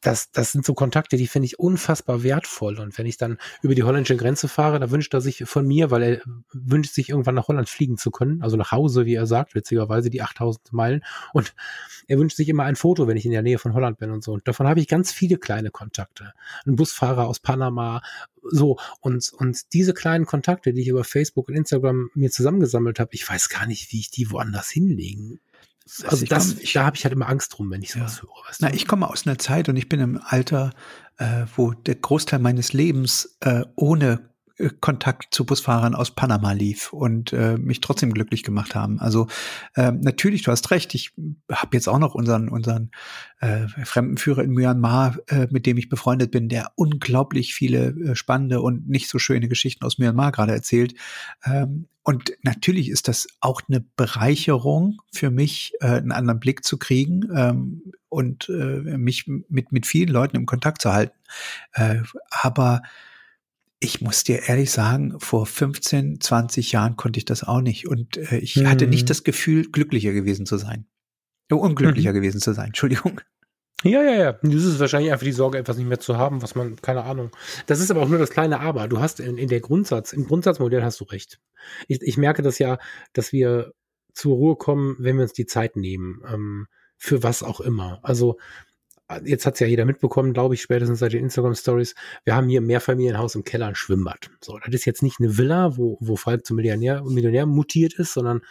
das, das sind so Kontakte, die finde ich unfassbar wertvoll. Und wenn ich dann über die holländische Grenze fahre, da wünscht er sich von mir, weil er wünscht sich irgendwann nach Holland fliegen zu können, also nach Hause, wie er sagt, witzigerweise die 8000 Meilen. Und er wünscht sich immer ein Foto, wenn ich in der Nähe von Holland bin und so. Und davon habe ich ganz viele kleine Kontakte. Ein Busfahrer aus Panama, so. Und, und diese kleinen Kontakte, die ich über Facebook und Instagram mir zusammengesammelt habe, ich weiß gar nicht, wie ich die woanders hinlegen also das, komm, ich, da habe ich halt immer Angst drum, wenn ich sowas ja. höre. Weißt du? Na, ich komme aus einer Zeit und ich bin im Alter, äh, wo der Großteil meines Lebens äh, ohne äh, Kontakt zu Busfahrern aus Panama lief und äh, mich trotzdem glücklich gemacht haben. Also äh, natürlich, du hast recht, ich habe jetzt auch noch unseren unseren äh, Fremdenführer in Myanmar, äh, mit dem ich befreundet bin, der unglaublich viele äh, spannende und nicht so schöne Geschichten aus Myanmar gerade erzählt. Ähm, und natürlich ist das auch eine Bereicherung für mich, äh, einen anderen Blick zu kriegen ähm, und äh, mich mit, mit vielen Leuten im Kontakt zu halten. Äh, aber ich muss dir ehrlich sagen, vor 15, 20 Jahren konnte ich das auch nicht. Und äh, ich hm. hatte nicht mhm. das Gefühl, glücklicher gewesen zu sein. Oh, unglücklicher hm. gewesen zu sein, *laughs* Entschuldigung. Ja, ja, ja. Das ist wahrscheinlich einfach die Sorge, etwas nicht mehr zu haben, was man, keine Ahnung. Das ist aber auch nur das kleine Aber. Du hast in, in der Grundsatz, im Grundsatzmodell hast du recht. Ich, ich merke das ja, dass wir zur Ruhe kommen, wenn wir uns die Zeit nehmen. Ähm, für was auch immer. Also, jetzt hat's ja jeder mitbekommen, glaube ich, spätestens seit den Instagram Stories. Wir haben hier ein Mehrfamilienhaus im Keller, ein Schwimmbad. So, das ist jetzt nicht eine Villa, wo, wo Falk zum Millionär, Millionär mutiert ist, sondern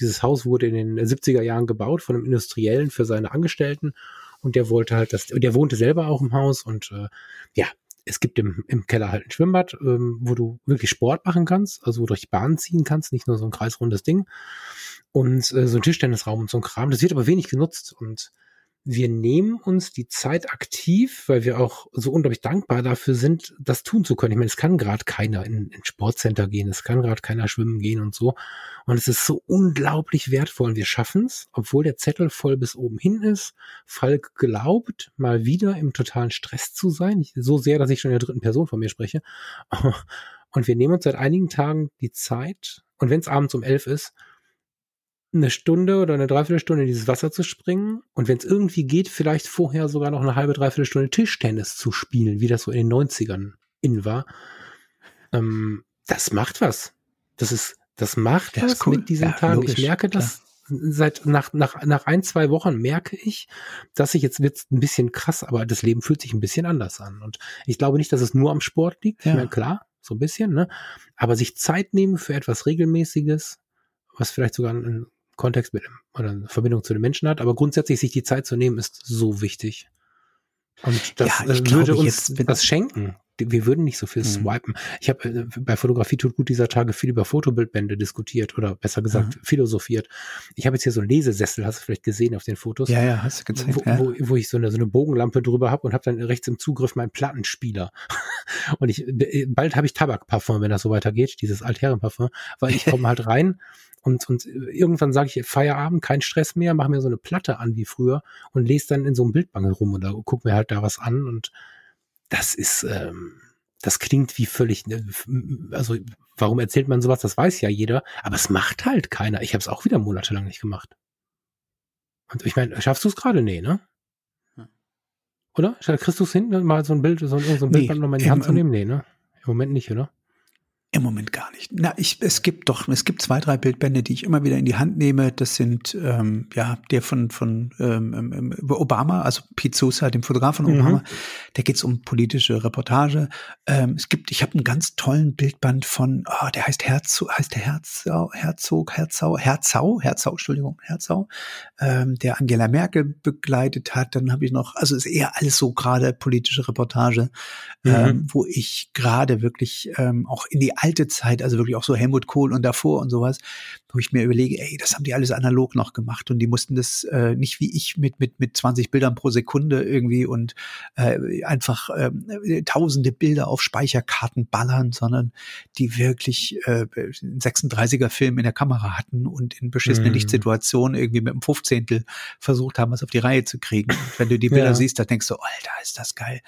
dieses Haus wurde in den 70er Jahren gebaut von einem Industriellen für seine Angestellten und der wollte halt das, der wohnte selber auch im Haus und äh, ja, es gibt im, im Keller halt ein Schwimmbad, ähm, wo du wirklich Sport machen kannst, also wo du durch Bahn ziehen kannst, nicht nur so ein kreisrundes Ding. Und äh, so ein Tischtennisraum und so ein Kram. Das wird aber wenig genutzt und wir nehmen uns die Zeit aktiv, weil wir auch so unglaublich dankbar dafür sind, das tun zu können. Ich meine, es kann gerade keiner in, in Sportcenter gehen, es kann gerade keiner schwimmen gehen und so. Und es ist so unglaublich wertvoll. Und wir schaffen es, obwohl der Zettel voll bis oben hin ist. Falk glaubt, mal wieder im totalen Stress zu sein. Ich, so sehr, dass ich schon in der dritten Person von mir spreche. *laughs* Und wir nehmen uns seit einigen Tagen die Zeit. Und wenn es abends um elf ist, eine Stunde oder eine Dreiviertelstunde in dieses Wasser zu springen und wenn es irgendwie geht, vielleicht vorher sogar noch eine halbe, Dreiviertelstunde Tischtennis zu spielen, wie das so in den 90ern in war. Ähm, das macht was. Das ist, das macht das was cool. mit diesen ja, Tagen. Logisch, ich merke das klar. seit, nach, nach, nach ein, zwei Wochen merke ich, dass ich jetzt wird's ein bisschen krass, aber das Leben fühlt sich ein bisschen anders an. Und ich glaube nicht, dass es nur am Sport liegt. Ja. Ich meine, klar, so ein bisschen, ne? Aber sich Zeit nehmen für etwas Regelmäßiges, was vielleicht sogar ein Kontext mit oder eine Verbindung zu den Menschen hat. Aber grundsätzlich sich die Zeit zu nehmen, ist so wichtig. Und das ja, äh, würde uns was schenken. Wir würden nicht so viel mhm. swipen. Ich habe äh, bei Fotografie tut gut dieser Tage viel über Fotobildbände diskutiert oder besser gesagt mhm. philosophiert. Ich habe jetzt hier so einen Lesesessel, hast du vielleicht gesehen auf den Fotos? Ja, ja, hast du gezeigt. Wo, ja. wo, wo ich so eine, so eine Bogenlampe drüber habe und habe dann rechts im Zugriff meinen Plattenspieler. *laughs* und ich bald habe ich Tabakparfum, wenn das so weitergeht, dieses Altherrenparfum, weil ich komme halt rein und, und irgendwann sage ich Feierabend, kein Stress mehr, mache mir so eine Platte an wie früher und lese dann in so einem Bildbangel rum oder guck mir halt da was an und das ist, ähm, das klingt wie völlig, ne, also warum erzählt man sowas, das weiß ja jeder, aber es macht halt keiner. Ich habe es auch wieder monatelang nicht gemacht. Und ich meine, schaffst du es gerade? Nee, ne? Oder? Du es hinten mal so ein Bild, so, so ein Bildband nee, nochmal in die Hand zu nehmen? Nee, ne? Im Moment nicht, oder? Im Moment gar nicht. Na, ich, es gibt doch, es gibt zwei, drei Bildbände, die ich immer wieder in die Hand nehme. Das sind ähm, ja der von von ähm, ähm, Obama, also Pete Sousa, dem Fotograf von Obama. Mhm. Da geht's um politische Reportage. Ähm, es gibt, ich habe einen ganz tollen Bildband von, oh, der heißt Herzog, heißt der Herzog, Herzog, Herzau, Herzau, Herzau, Entschuldigung, Herzau, ähm, der Angela Merkel begleitet hat. Dann habe ich noch, also ist eher alles so gerade politische Reportage, mhm. ähm, wo ich gerade wirklich ähm, auch in die alte Zeit, also wirklich auch so Helmut Kohl und davor und sowas, wo ich mir überlege, ey, das haben die alles analog noch gemacht und die mussten das äh, nicht wie ich mit mit mit 20 Bildern pro Sekunde irgendwie und äh, einfach äh, tausende Bilder auf Speicherkarten ballern, sondern die wirklich äh, 36er Film in der Kamera hatten und in beschissenen mhm. Lichtsituationen irgendwie mit einem 15. versucht haben, was auf die Reihe zu kriegen. Und wenn du die Bilder ja. siehst, da denkst du, Alter, ist das geil.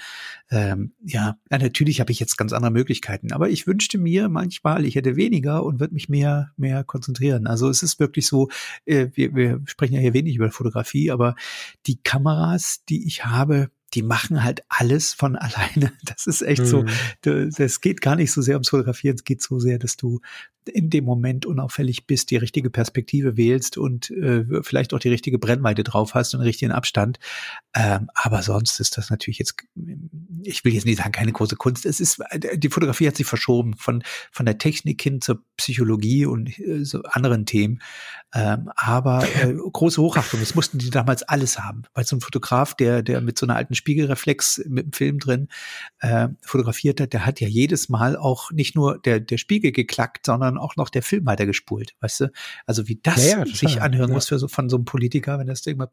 Ähm, ja, natürlich habe ich jetzt ganz andere Möglichkeiten, aber ich wünschte mir mir manchmal, ich hätte weniger und würde mich mehr, mehr konzentrieren. Also es ist wirklich so, äh, wir, wir sprechen ja hier wenig über Fotografie, aber die Kameras, die ich habe, die machen halt alles von *laughs* alleine. Das ist echt mhm. so. Das geht gar nicht so sehr ums Fotografieren. Es geht so sehr, dass du in dem Moment unauffällig bist, die richtige Perspektive wählst und äh, vielleicht auch die richtige Brennweite drauf hast und den richtigen Abstand. Ähm, aber sonst ist das natürlich jetzt, ich will jetzt nicht sagen, keine große Kunst. Es ist, die Fotografie hat sich verschoben von, von der Technik hin zur Psychologie und äh, so anderen Themen. Ähm, aber äh, *laughs* große Hochachtung, das mussten die damals alles haben. Weil so ein Fotograf, der, der mit so einer alten Spiegelreflex mit dem Film drin äh, fotografiert hat, der hat ja jedes Mal auch nicht nur der, der Spiegel geklackt, sondern auch noch der Film weitergespult, weißt du? Also wie das ja, ja, sich anhören ja. muss für so, von so einem Politiker, wenn das Ding mal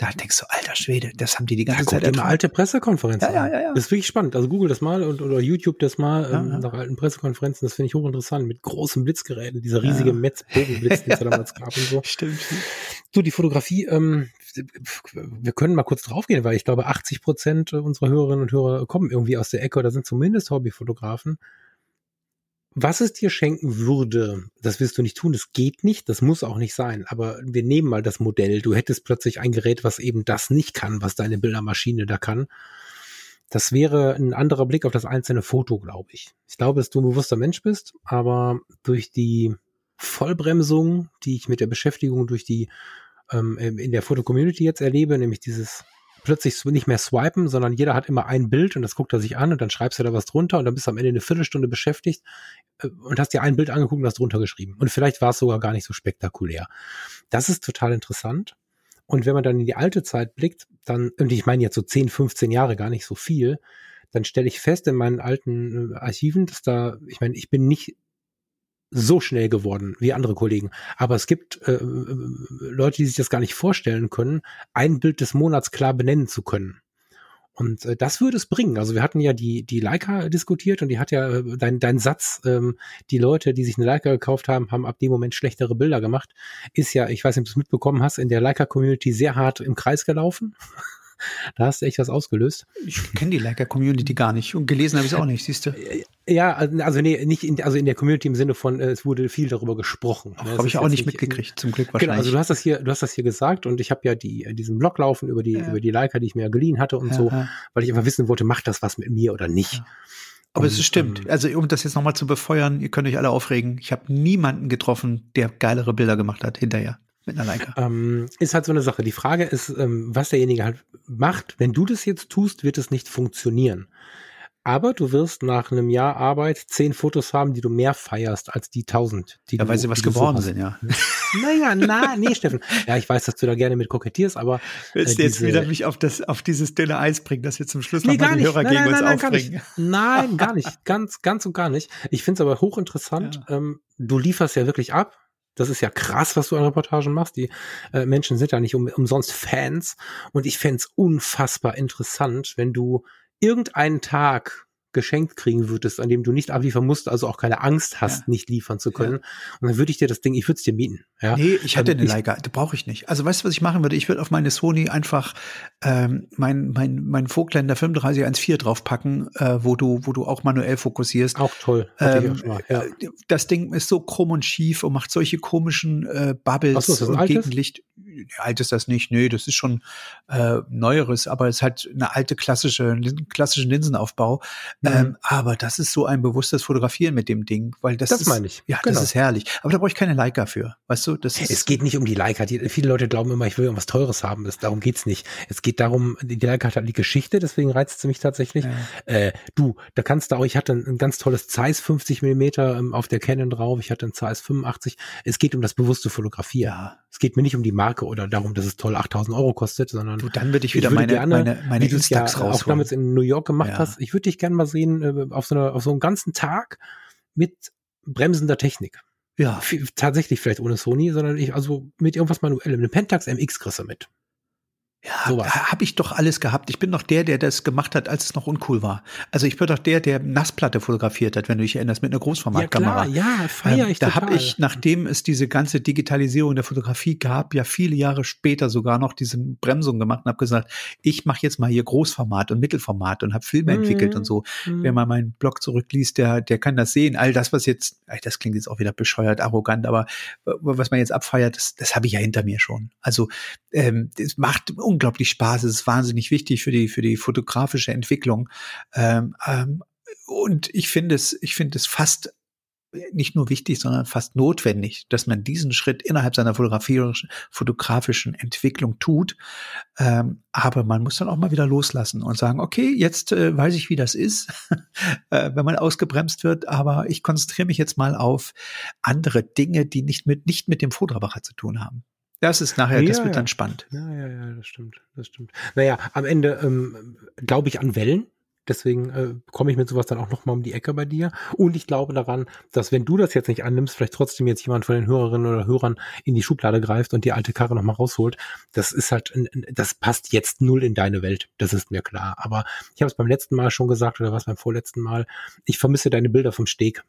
da denkst du, alter Schwede, das haben die die ganze ja, Zeit. Immer alte Pressekonferenzen. Ja, ja, ja, ja. Das ist wirklich spannend. Also Google das mal und, oder YouTube das mal ja, ähm, ja. nach alten Pressekonferenzen. Das finde ich hochinteressant mit großen Blitzgeräten, dieser riesige ja. Metz-Bogenblitz, den es *laughs* damals gab und so. Stimmt. So, die Fotografie, ähm, wir können mal kurz draufgehen, weil ich glaube, 80 Prozent unserer Hörerinnen und Hörer kommen irgendwie aus der Ecke oder sind zumindest Hobbyfotografen was es dir schenken würde, das wirst du nicht tun, das geht nicht, das muss auch nicht sein, aber wir nehmen mal das Modell, du hättest plötzlich ein Gerät, was eben das nicht kann, was deine Bildermaschine da kann. Das wäre ein anderer Blick auf das einzelne Foto, glaube ich. Ich glaube, dass du ein bewusster Mensch bist, aber durch die Vollbremsung, die ich mit der Beschäftigung durch die ähm, in der Foto-Community jetzt erlebe, nämlich dieses plötzlich nicht mehr swipen, sondern jeder hat immer ein Bild und das guckt er sich an und dann schreibst du da was drunter und dann bist du am Ende eine Viertelstunde beschäftigt äh, und hast dir ein Bild angeguckt und hast drunter geschrieben. Und vielleicht war es sogar gar nicht so spektakulär. Das ist total interessant. Und wenn man dann in die alte Zeit blickt, dann, und ich meine jetzt so 10, 15 Jahre gar nicht so viel, dann stelle ich fest in meinen alten äh, Archiven, dass da, ich meine, ich bin nicht so schnell geworden wie andere Kollegen. Aber es gibt äh, Leute, die sich das gar nicht vorstellen können, ein Bild des Monats klar benennen zu können. Und äh, das würde es bringen. Also wir hatten ja die, die Leica diskutiert und die hat ja äh, dein, dein Satz, ähm, die Leute, die sich eine Leica gekauft haben, haben ab dem Moment schlechtere Bilder gemacht, ist ja, ich weiß nicht, ob du es mitbekommen hast, in der Leica-Community sehr hart im Kreis gelaufen. Da hast du echt was ausgelöst. Ich kenne die Leica-Community gar nicht und gelesen habe ich es auch nicht, siehst du? Ja, also nee, nicht in, also in der Community im Sinne von, äh, es wurde viel darüber gesprochen. Ne? Habe ich auch nicht mitgekriegt, zum Glück wahrscheinlich. Genau, also du hast das hier, du hast das hier gesagt und ich habe ja die, äh, diesen Blog laufen über die, ja. über die Leica, die ich mir ja geliehen hatte und ja, so, weil ich einfach wissen wollte, macht das was mit mir oder nicht. Aber und, es stimmt. Ähm, also um das jetzt nochmal zu befeuern, ihr könnt euch alle aufregen. Ich habe niemanden getroffen, der geilere Bilder gemacht hat hinterher mit einer Leica. Ähm, ist halt so eine Sache. Die Frage ist, ähm, was derjenige halt macht. Wenn du das jetzt tust, wird es nicht funktionieren. Aber du wirst nach einem Jahr Arbeit zehn Fotos haben, die du mehr feierst als die tausend, die ja, du, weil sie was geworden so sind, ja. *laughs* naja, na, nee, Steffen. Ja, ich weiß, dass du da gerne mit kokettierst, aber. Willst äh, du jetzt wieder mich auf das, auf dieses dünne Eis bringen, dass wir zum Schluss nee, noch mal die Hörer nein, gegen nein, uns nein, aufbringen? *laughs* Nein, gar nicht. Ganz, ganz und gar nicht. Ich finde es aber hochinteressant. Ja. Ähm, du lieferst ja wirklich ab. Das ist ja krass, was du an Reportagen machst. Die äh, Menschen sind ja nicht um, umsonst Fans. Und ich fände unfassbar interessant, wenn du irgendeinen Tag geschenkt kriegen würdest, an dem du nicht abliefern musst, also auch keine Angst hast, ja. nicht liefern zu können. Ja. Und dann würde ich dir das Ding, ich würde es dir mieten. Ja? Nee, ich hatte ähm, eine Leica, die brauche ich nicht. Also weißt du, was ich machen würde? Ich würde auf meine Sony einfach ähm, mein, mein, mein Vogtländer 3514 draufpacken, äh, wo du, wo du auch manuell fokussierst. Auch toll. Ähm, auch mal, ja. Äh, das Ding ist so krumm und schief und macht solche komischen äh, Bubbles so, und Gegenlicht. Alt ist das nicht, nee, das ist schon äh, neueres, aber es hat eine alte klassische, klassischen Linsenaufbau. Mhm. Ähm, aber das ist so ein bewusstes Fotografieren mit dem Ding, weil das, das ist, meine ich. Ja, genau. das ist herrlich. Aber da brauche ich keine Leica für, weißt du? Das ist es geht nicht um die Leica. Die, viele Leute glauben immer, ich will irgendwas Teures haben. Das, darum geht's nicht. Es geht darum, die Leica hat halt die Geschichte, deswegen reizt sie mich tatsächlich. Ja. Äh, du, da kannst du auch, ich hatte ein, ein ganz tolles Zeiss 50 Millimeter ähm, auf der Canon drauf. Ich hatte ein Zeiss 85. Es geht um das bewusste Fotografieren. Ja. Es geht mir nicht um die Marke oder darum, dass es toll 8000 Euro kostet, sondern du, dann würde ich wieder ich würde meine, gerne, meine, meine Instax ja auch damals in New York gemacht ja. hast. Ich würde dich gerne mal sehen äh, auf so einer, auf so einem ganzen Tag mit bremsender Technik. Ja. tatsächlich vielleicht ohne Sony, sondern ich, also mit irgendwas manuellem. Eine Pentax MX kriegst du mit. Ja, habe ich doch alles gehabt. Ich bin doch der, der das gemacht hat, als es noch uncool war. Also ich bin doch der, der Nassplatte fotografiert hat, wenn du dich erinnerst, mit einer Großformatkamera. Ja, klar, ja, feier ähm, ich Da habe ich, nachdem es diese ganze Digitalisierung der Fotografie gab, ja viele Jahre später sogar noch diese Bremsung gemacht und habe gesagt, ich mache jetzt mal hier Großformat und Mittelformat und habe Filme mhm. entwickelt und so. Mhm. Wer mal meinen Blog zurückliest, der, der kann das sehen. All das, was jetzt, das klingt jetzt auch wieder bescheuert, arrogant, aber was man jetzt abfeiert, das, das habe ich ja hinter mir schon. Also ähm, das macht unglaublich Spaß. Es ist wahnsinnig wichtig für die, für die fotografische Entwicklung. Ähm, ähm, und ich finde es, ich finde es fast nicht nur wichtig, sondern fast notwendig, dass man diesen Schritt innerhalb seiner fotografischen Entwicklung tut. Ähm, aber man muss dann auch mal wieder loslassen und sagen, okay, jetzt äh, weiß ich, wie das ist, *laughs* äh, wenn man ausgebremst wird, aber ich konzentriere mich jetzt mal auf andere Dinge, die nicht mit, nicht mit dem Fotoapparat zu tun haben. Das ist nachher, ja, das wird ja. dann spannend. Ja, ja, ja, das stimmt, das stimmt. Naja, am Ende ähm, glaube ich an Wellen. Deswegen äh, komme ich mit sowas dann auch nochmal um die Ecke bei dir. Und ich glaube daran, dass wenn du das jetzt nicht annimmst, vielleicht trotzdem jetzt jemand von den Hörerinnen oder Hörern in die Schublade greift und die alte Karre nochmal rausholt. Das ist halt, das passt jetzt null in deine Welt. Das ist mir klar. Aber ich habe es beim letzten Mal schon gesagt oder was beim vorletzten Mal. Ich vermisse deine Bilder vom Steg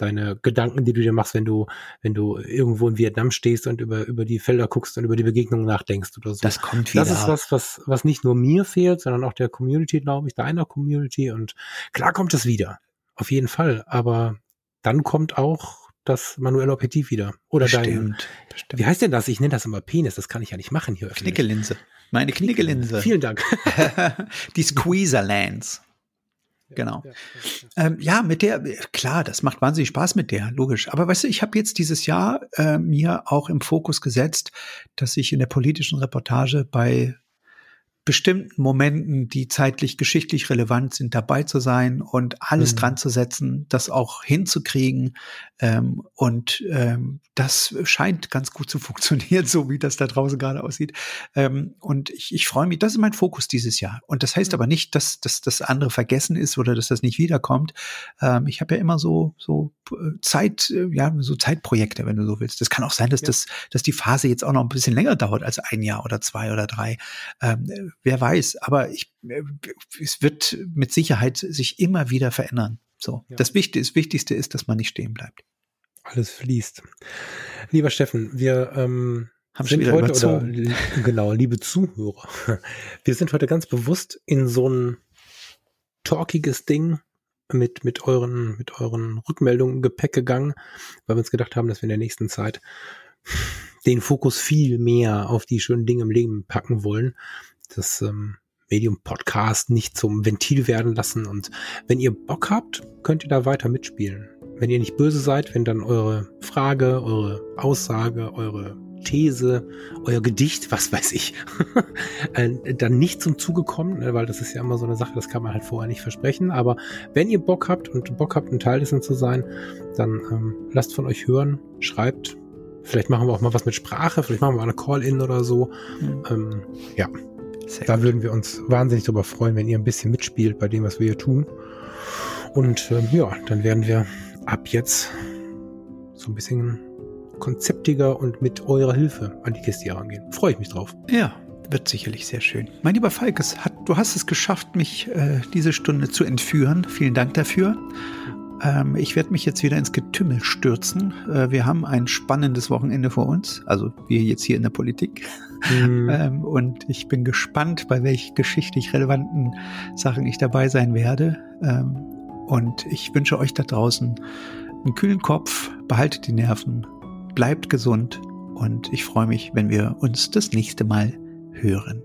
deine Gedanken, die du dir machst, wenn du, wenn du irgendwo in Vietnam stehst und über, über die Felder guckst und über die Begegnungen nachdenkst oder so. Das kommt wieder. Das ist was, was, was nicht nur mir fehlt, sondern auch der Community, glaube ich, deiner Community. Und klar kommt es wieder. Auf jeden Fall. Aber dann kommt auch das manuelle Objektiv wieder. Oder bestimmt, dein, bestimmt. wie heißt denn das? Ich nenne das immer Penis. Das kann ich ja nicht machen hier. Knickelinse. Meine Knickelinse. Vielen Dank. *laughs* die Squeezer Lens. Genau. Ja, ja, ähm, ja, mit der, klar, das macht wahnsinnig Spaß mit der, logisch. Aber weißt du, ich habe jetzt dieses Jahr äh, mir auch im Fokus gesetzt, dass ich in der politischen Reportage bei bestimmten Momenten, die zeitlich geschichtlich relevant sind, dabei zu sein und alles mhm. dran zu setzen, das auch hinzukriegen. Ähm, und ähm, das scheint ganz gut zu *laughs* funktionieren, so wie das da draußen gerade aussieht. Ähm, und ich, ich freue mich, das ist mein Fokus dieses Jahr. Und das heißt mhm. aber nicht, dass, dass das andere vergessen ist oder dass das nicht wiederkommt. Ähm, ich habe ja immer so, so äh, Zeit, äh, ja, so Zeitprojekte, wenn du so willst. Das kann auch sein, dass ja. das, dass die Phase jetzt auch noch ein bisschen länger dauert als ein Jahr oder zwei oder drei. Wer weiß, aber ich, äh, es wird mit Sicherheit sich immer wieder verändern. So, ja. das Wichtigste, das Wichtigste ist, dass man nicht stehen bleibt. Alles fließt. Lieber Steffen, wir ähm, haben sind wieder heute oder, genau, liebe Zuhörer, *laughs* wir sind heute ganz bewusst in so ein talkiges Ding mit mit euren mit euren Rückmeldungen Gepäck gegangen, weil wir uns gedacht haben, dass wir in der nächsten Zeit den Fokus viel mehr auf die schönen Dinge im Leben packen wollen das ähm, Medium Podcast nicht zum Ventil werden lassen. Und wenn ihr Bock habt, könnt ihr da weiter mitspielen. Wenn ihr nicht böse seid, wenn dann eure Frage, eure Aussage, eure These, euer Gedicht, was weiß ich, *laughs* äh, dann nicht zum Zuge kommt, ne, weil das ist ja immer so eine Sache, das kann man halt vorher nicht versprechen. Aber wenn ihr Bock habt und Bock habt, ein Teil dessen zu sein, dann ähm, lasst von euch hören, schreibt. Vielleicht machen wir auch mal was mit Sprache, vielleicht machen wir eine Call-In oder so. Mhm. Ähm, ja, sehr da gut. würden wir uns wahnsinnig darüber freuen, wenn ihr ein bisschen mitspielt bei dem, was wir hier tun. Und ähm, ja, dann werden wir ab jetzt so ein bisschen konzeptiger und mit eurer Hilfe an die Kiste herangehen. Freue ich mich drauf. Ja, wird sicherlich sehr schön. Mein lieber Falkes, hat, du hast es geschafft, mich äh, diese Stunde zu entführen. Vielen Dank dafür. Ähm, ich werde mich jetzt wieder ins Getümmel stürzen. Äh, wir haben ein spannendes Wochenende vor uns, also wir jetzt hier in der Politik. Mhm. *laughs* ähm, und ich bin gespannt, bei welchen geschichtlich relevanten Sachen ich dabei sein werde. Ähm, und ich wünsche euch da draußen einen kühlen Kopf, behaltet die Nerven, bleibt gesund und ich freue mich, wenn wir uns das nächste Mal hören.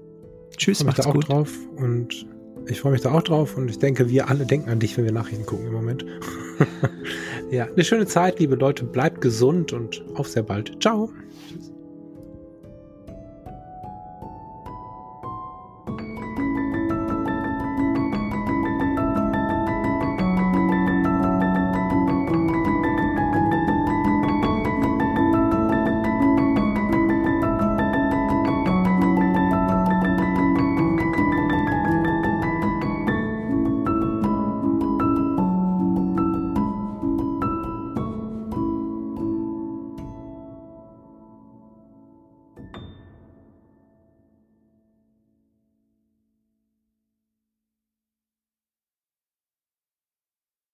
Tschüss, macht's gut. Drauf und ich freue mich da auch drauf und ich denke, wir alle denken an dich, wenn wir Nachrichten gucken im Moment. *laughs* ja, eine schöne Zeit, liebe Leute. Bleibt gesund und auf sehr bald. Ciao.